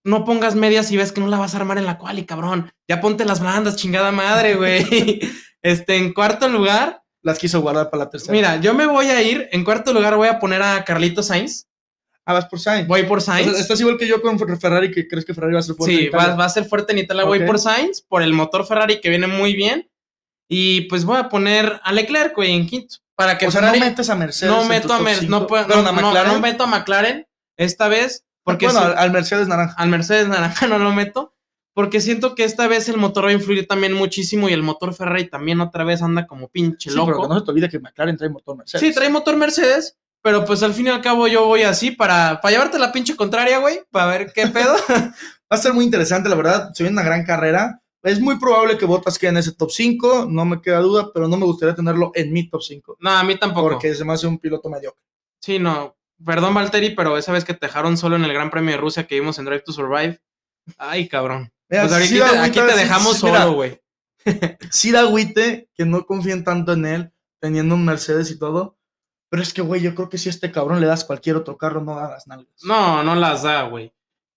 no pongas medias si ves que no la vas a armar en la quali, cabrón. Ya ponte las blandas, chingada madre, güey. (laughs) Este, en cuarto lugar, Las quiso guardar para la tercera. mira, yo me voy a ir. En cuarto lugar voy a poner a Carlito Sainz. Ah, vas por Sainz. Voy por O sea, Sainz. estás igual que yo con Ferrari, que crees que Ferrari va a ser fuerte. Sí, en Italia. va, va a ser fuerte en Italia. Voy por Sainz, por el motor Ferrari que viene muy bien. Y pues voy a poner a Leclerc, güey, en quinto. Para que O sea, Ferrari. no metes a Mercedes. no meto a top Mer- cinco. no, puedo- no, no- no meto a McLaren esta vez. Porque bueno, si- al, Mercedes naranja. al Mercedes naranja (laughs) no lo meto. Porque siento que esta vez el motor va a influir también muchísimo. Y el motor Ferrari también otra vez anda como pinche Sí, pero que no se te olvide que McLaren trae motor Mercedes. Sí, trae motor Mercedes. Pero pues al fin y al cabo yo voy así para, para llevarte la pinche contraria, güey. Para ver qué pedo. (laughs) Va a ser muy interesante, la verdad. Se viene una gran carrera. Es muy probable que Bottas quede en ese top 5, no me queda duda, pero no me gustaría tenerlo en mi top 5. no, a mí tampoco. Porque se me hace un piloto mediocre. Sí, no. Perdón, Valtteri, pero esa vez que te dejaron solo en el Gran Premio de Rusia que vimos en Drive to Survive. Ay, cabrón. Mira, Pues sí ahorita aquí te dejamos sí, solo, güey. sí da agüite que no confíen tanto en él, teniendo un Mercedes y todo. Pero es que, güey, yo creo que si a este cabrón le das cualquier otro carro, no da las nalgas. No, no las da, güey.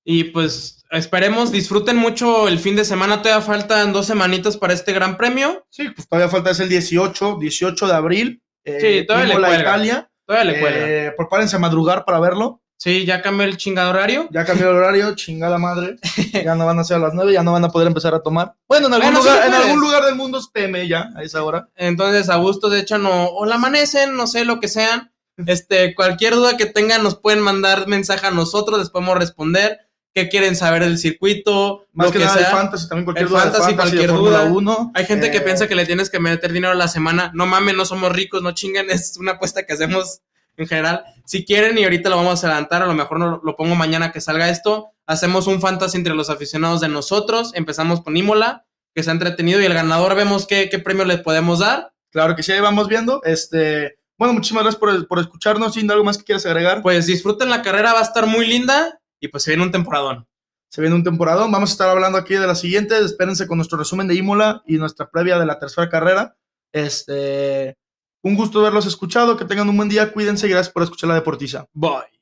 Y pues esperemos, disfruten mucho el fin de semana. Todavía faltan dos semanitas para este Gran Premio. Sí, pues todavía falta, es el 18, 18 de abril. eh, Sí, todavía le cuelga. Italia. Todavía le cuelga. Eh, prepárense a madrugar para verlo. Sí, ya cambió el chingado horario. Ya cambió el horario, chingada madre. (laughs) Ya no van a ser a las 9, ya no van a poder empezar a tomar. Bueno, en algún, Bueno, sí lugar, en algún lugar del mundo es PM ya, a esa hora. Entonces, a gusto, de hecho, no, o la amanecen, no sé, lo que sean. (laughs) Este, cualquier duda que tengan, nos pueden mandar mensaje a nosotros, les podemos responder. ¿Qué quieren saber del circuito? Más lo que, que, nada sea. de fantasy, también cualquier El duda fantasy, cualquier duda. 1. Hay gente que Eh, piensa que le tienes que meter dinero a la semana. No mames, no somos ricos, no chinguen. (laughs) Es una apuesta que hacemos en general. Si quieren, y ahorita lo vamos a adelantar, a lo mejor no lo pongo mañana que salga esto. Hacemos un fantasy entre los aficionados de nosotros. Empezamos con Imola, que se ha entretenido, y el ganador vemos qué, qué premio le podemos dar. Claro que sí, ahí vamos viendo. Este, bueno, muchísimas gracias por, por escucharnos. Sin algo más que quieras agregar. Pues disfruten la carrera, va a estar muy linda. Y pues se viene un temporadón. Se viene un temporadón. Vamos a estar hablando aquí de la siguiente. Espérense con nuestro resumen de Imola y nuestra previa de la tercera carrera. Este, un gusto verlos escuchado. Que tengan un buen día. Cuídense gracias por escuchar la Deportiza. Bye.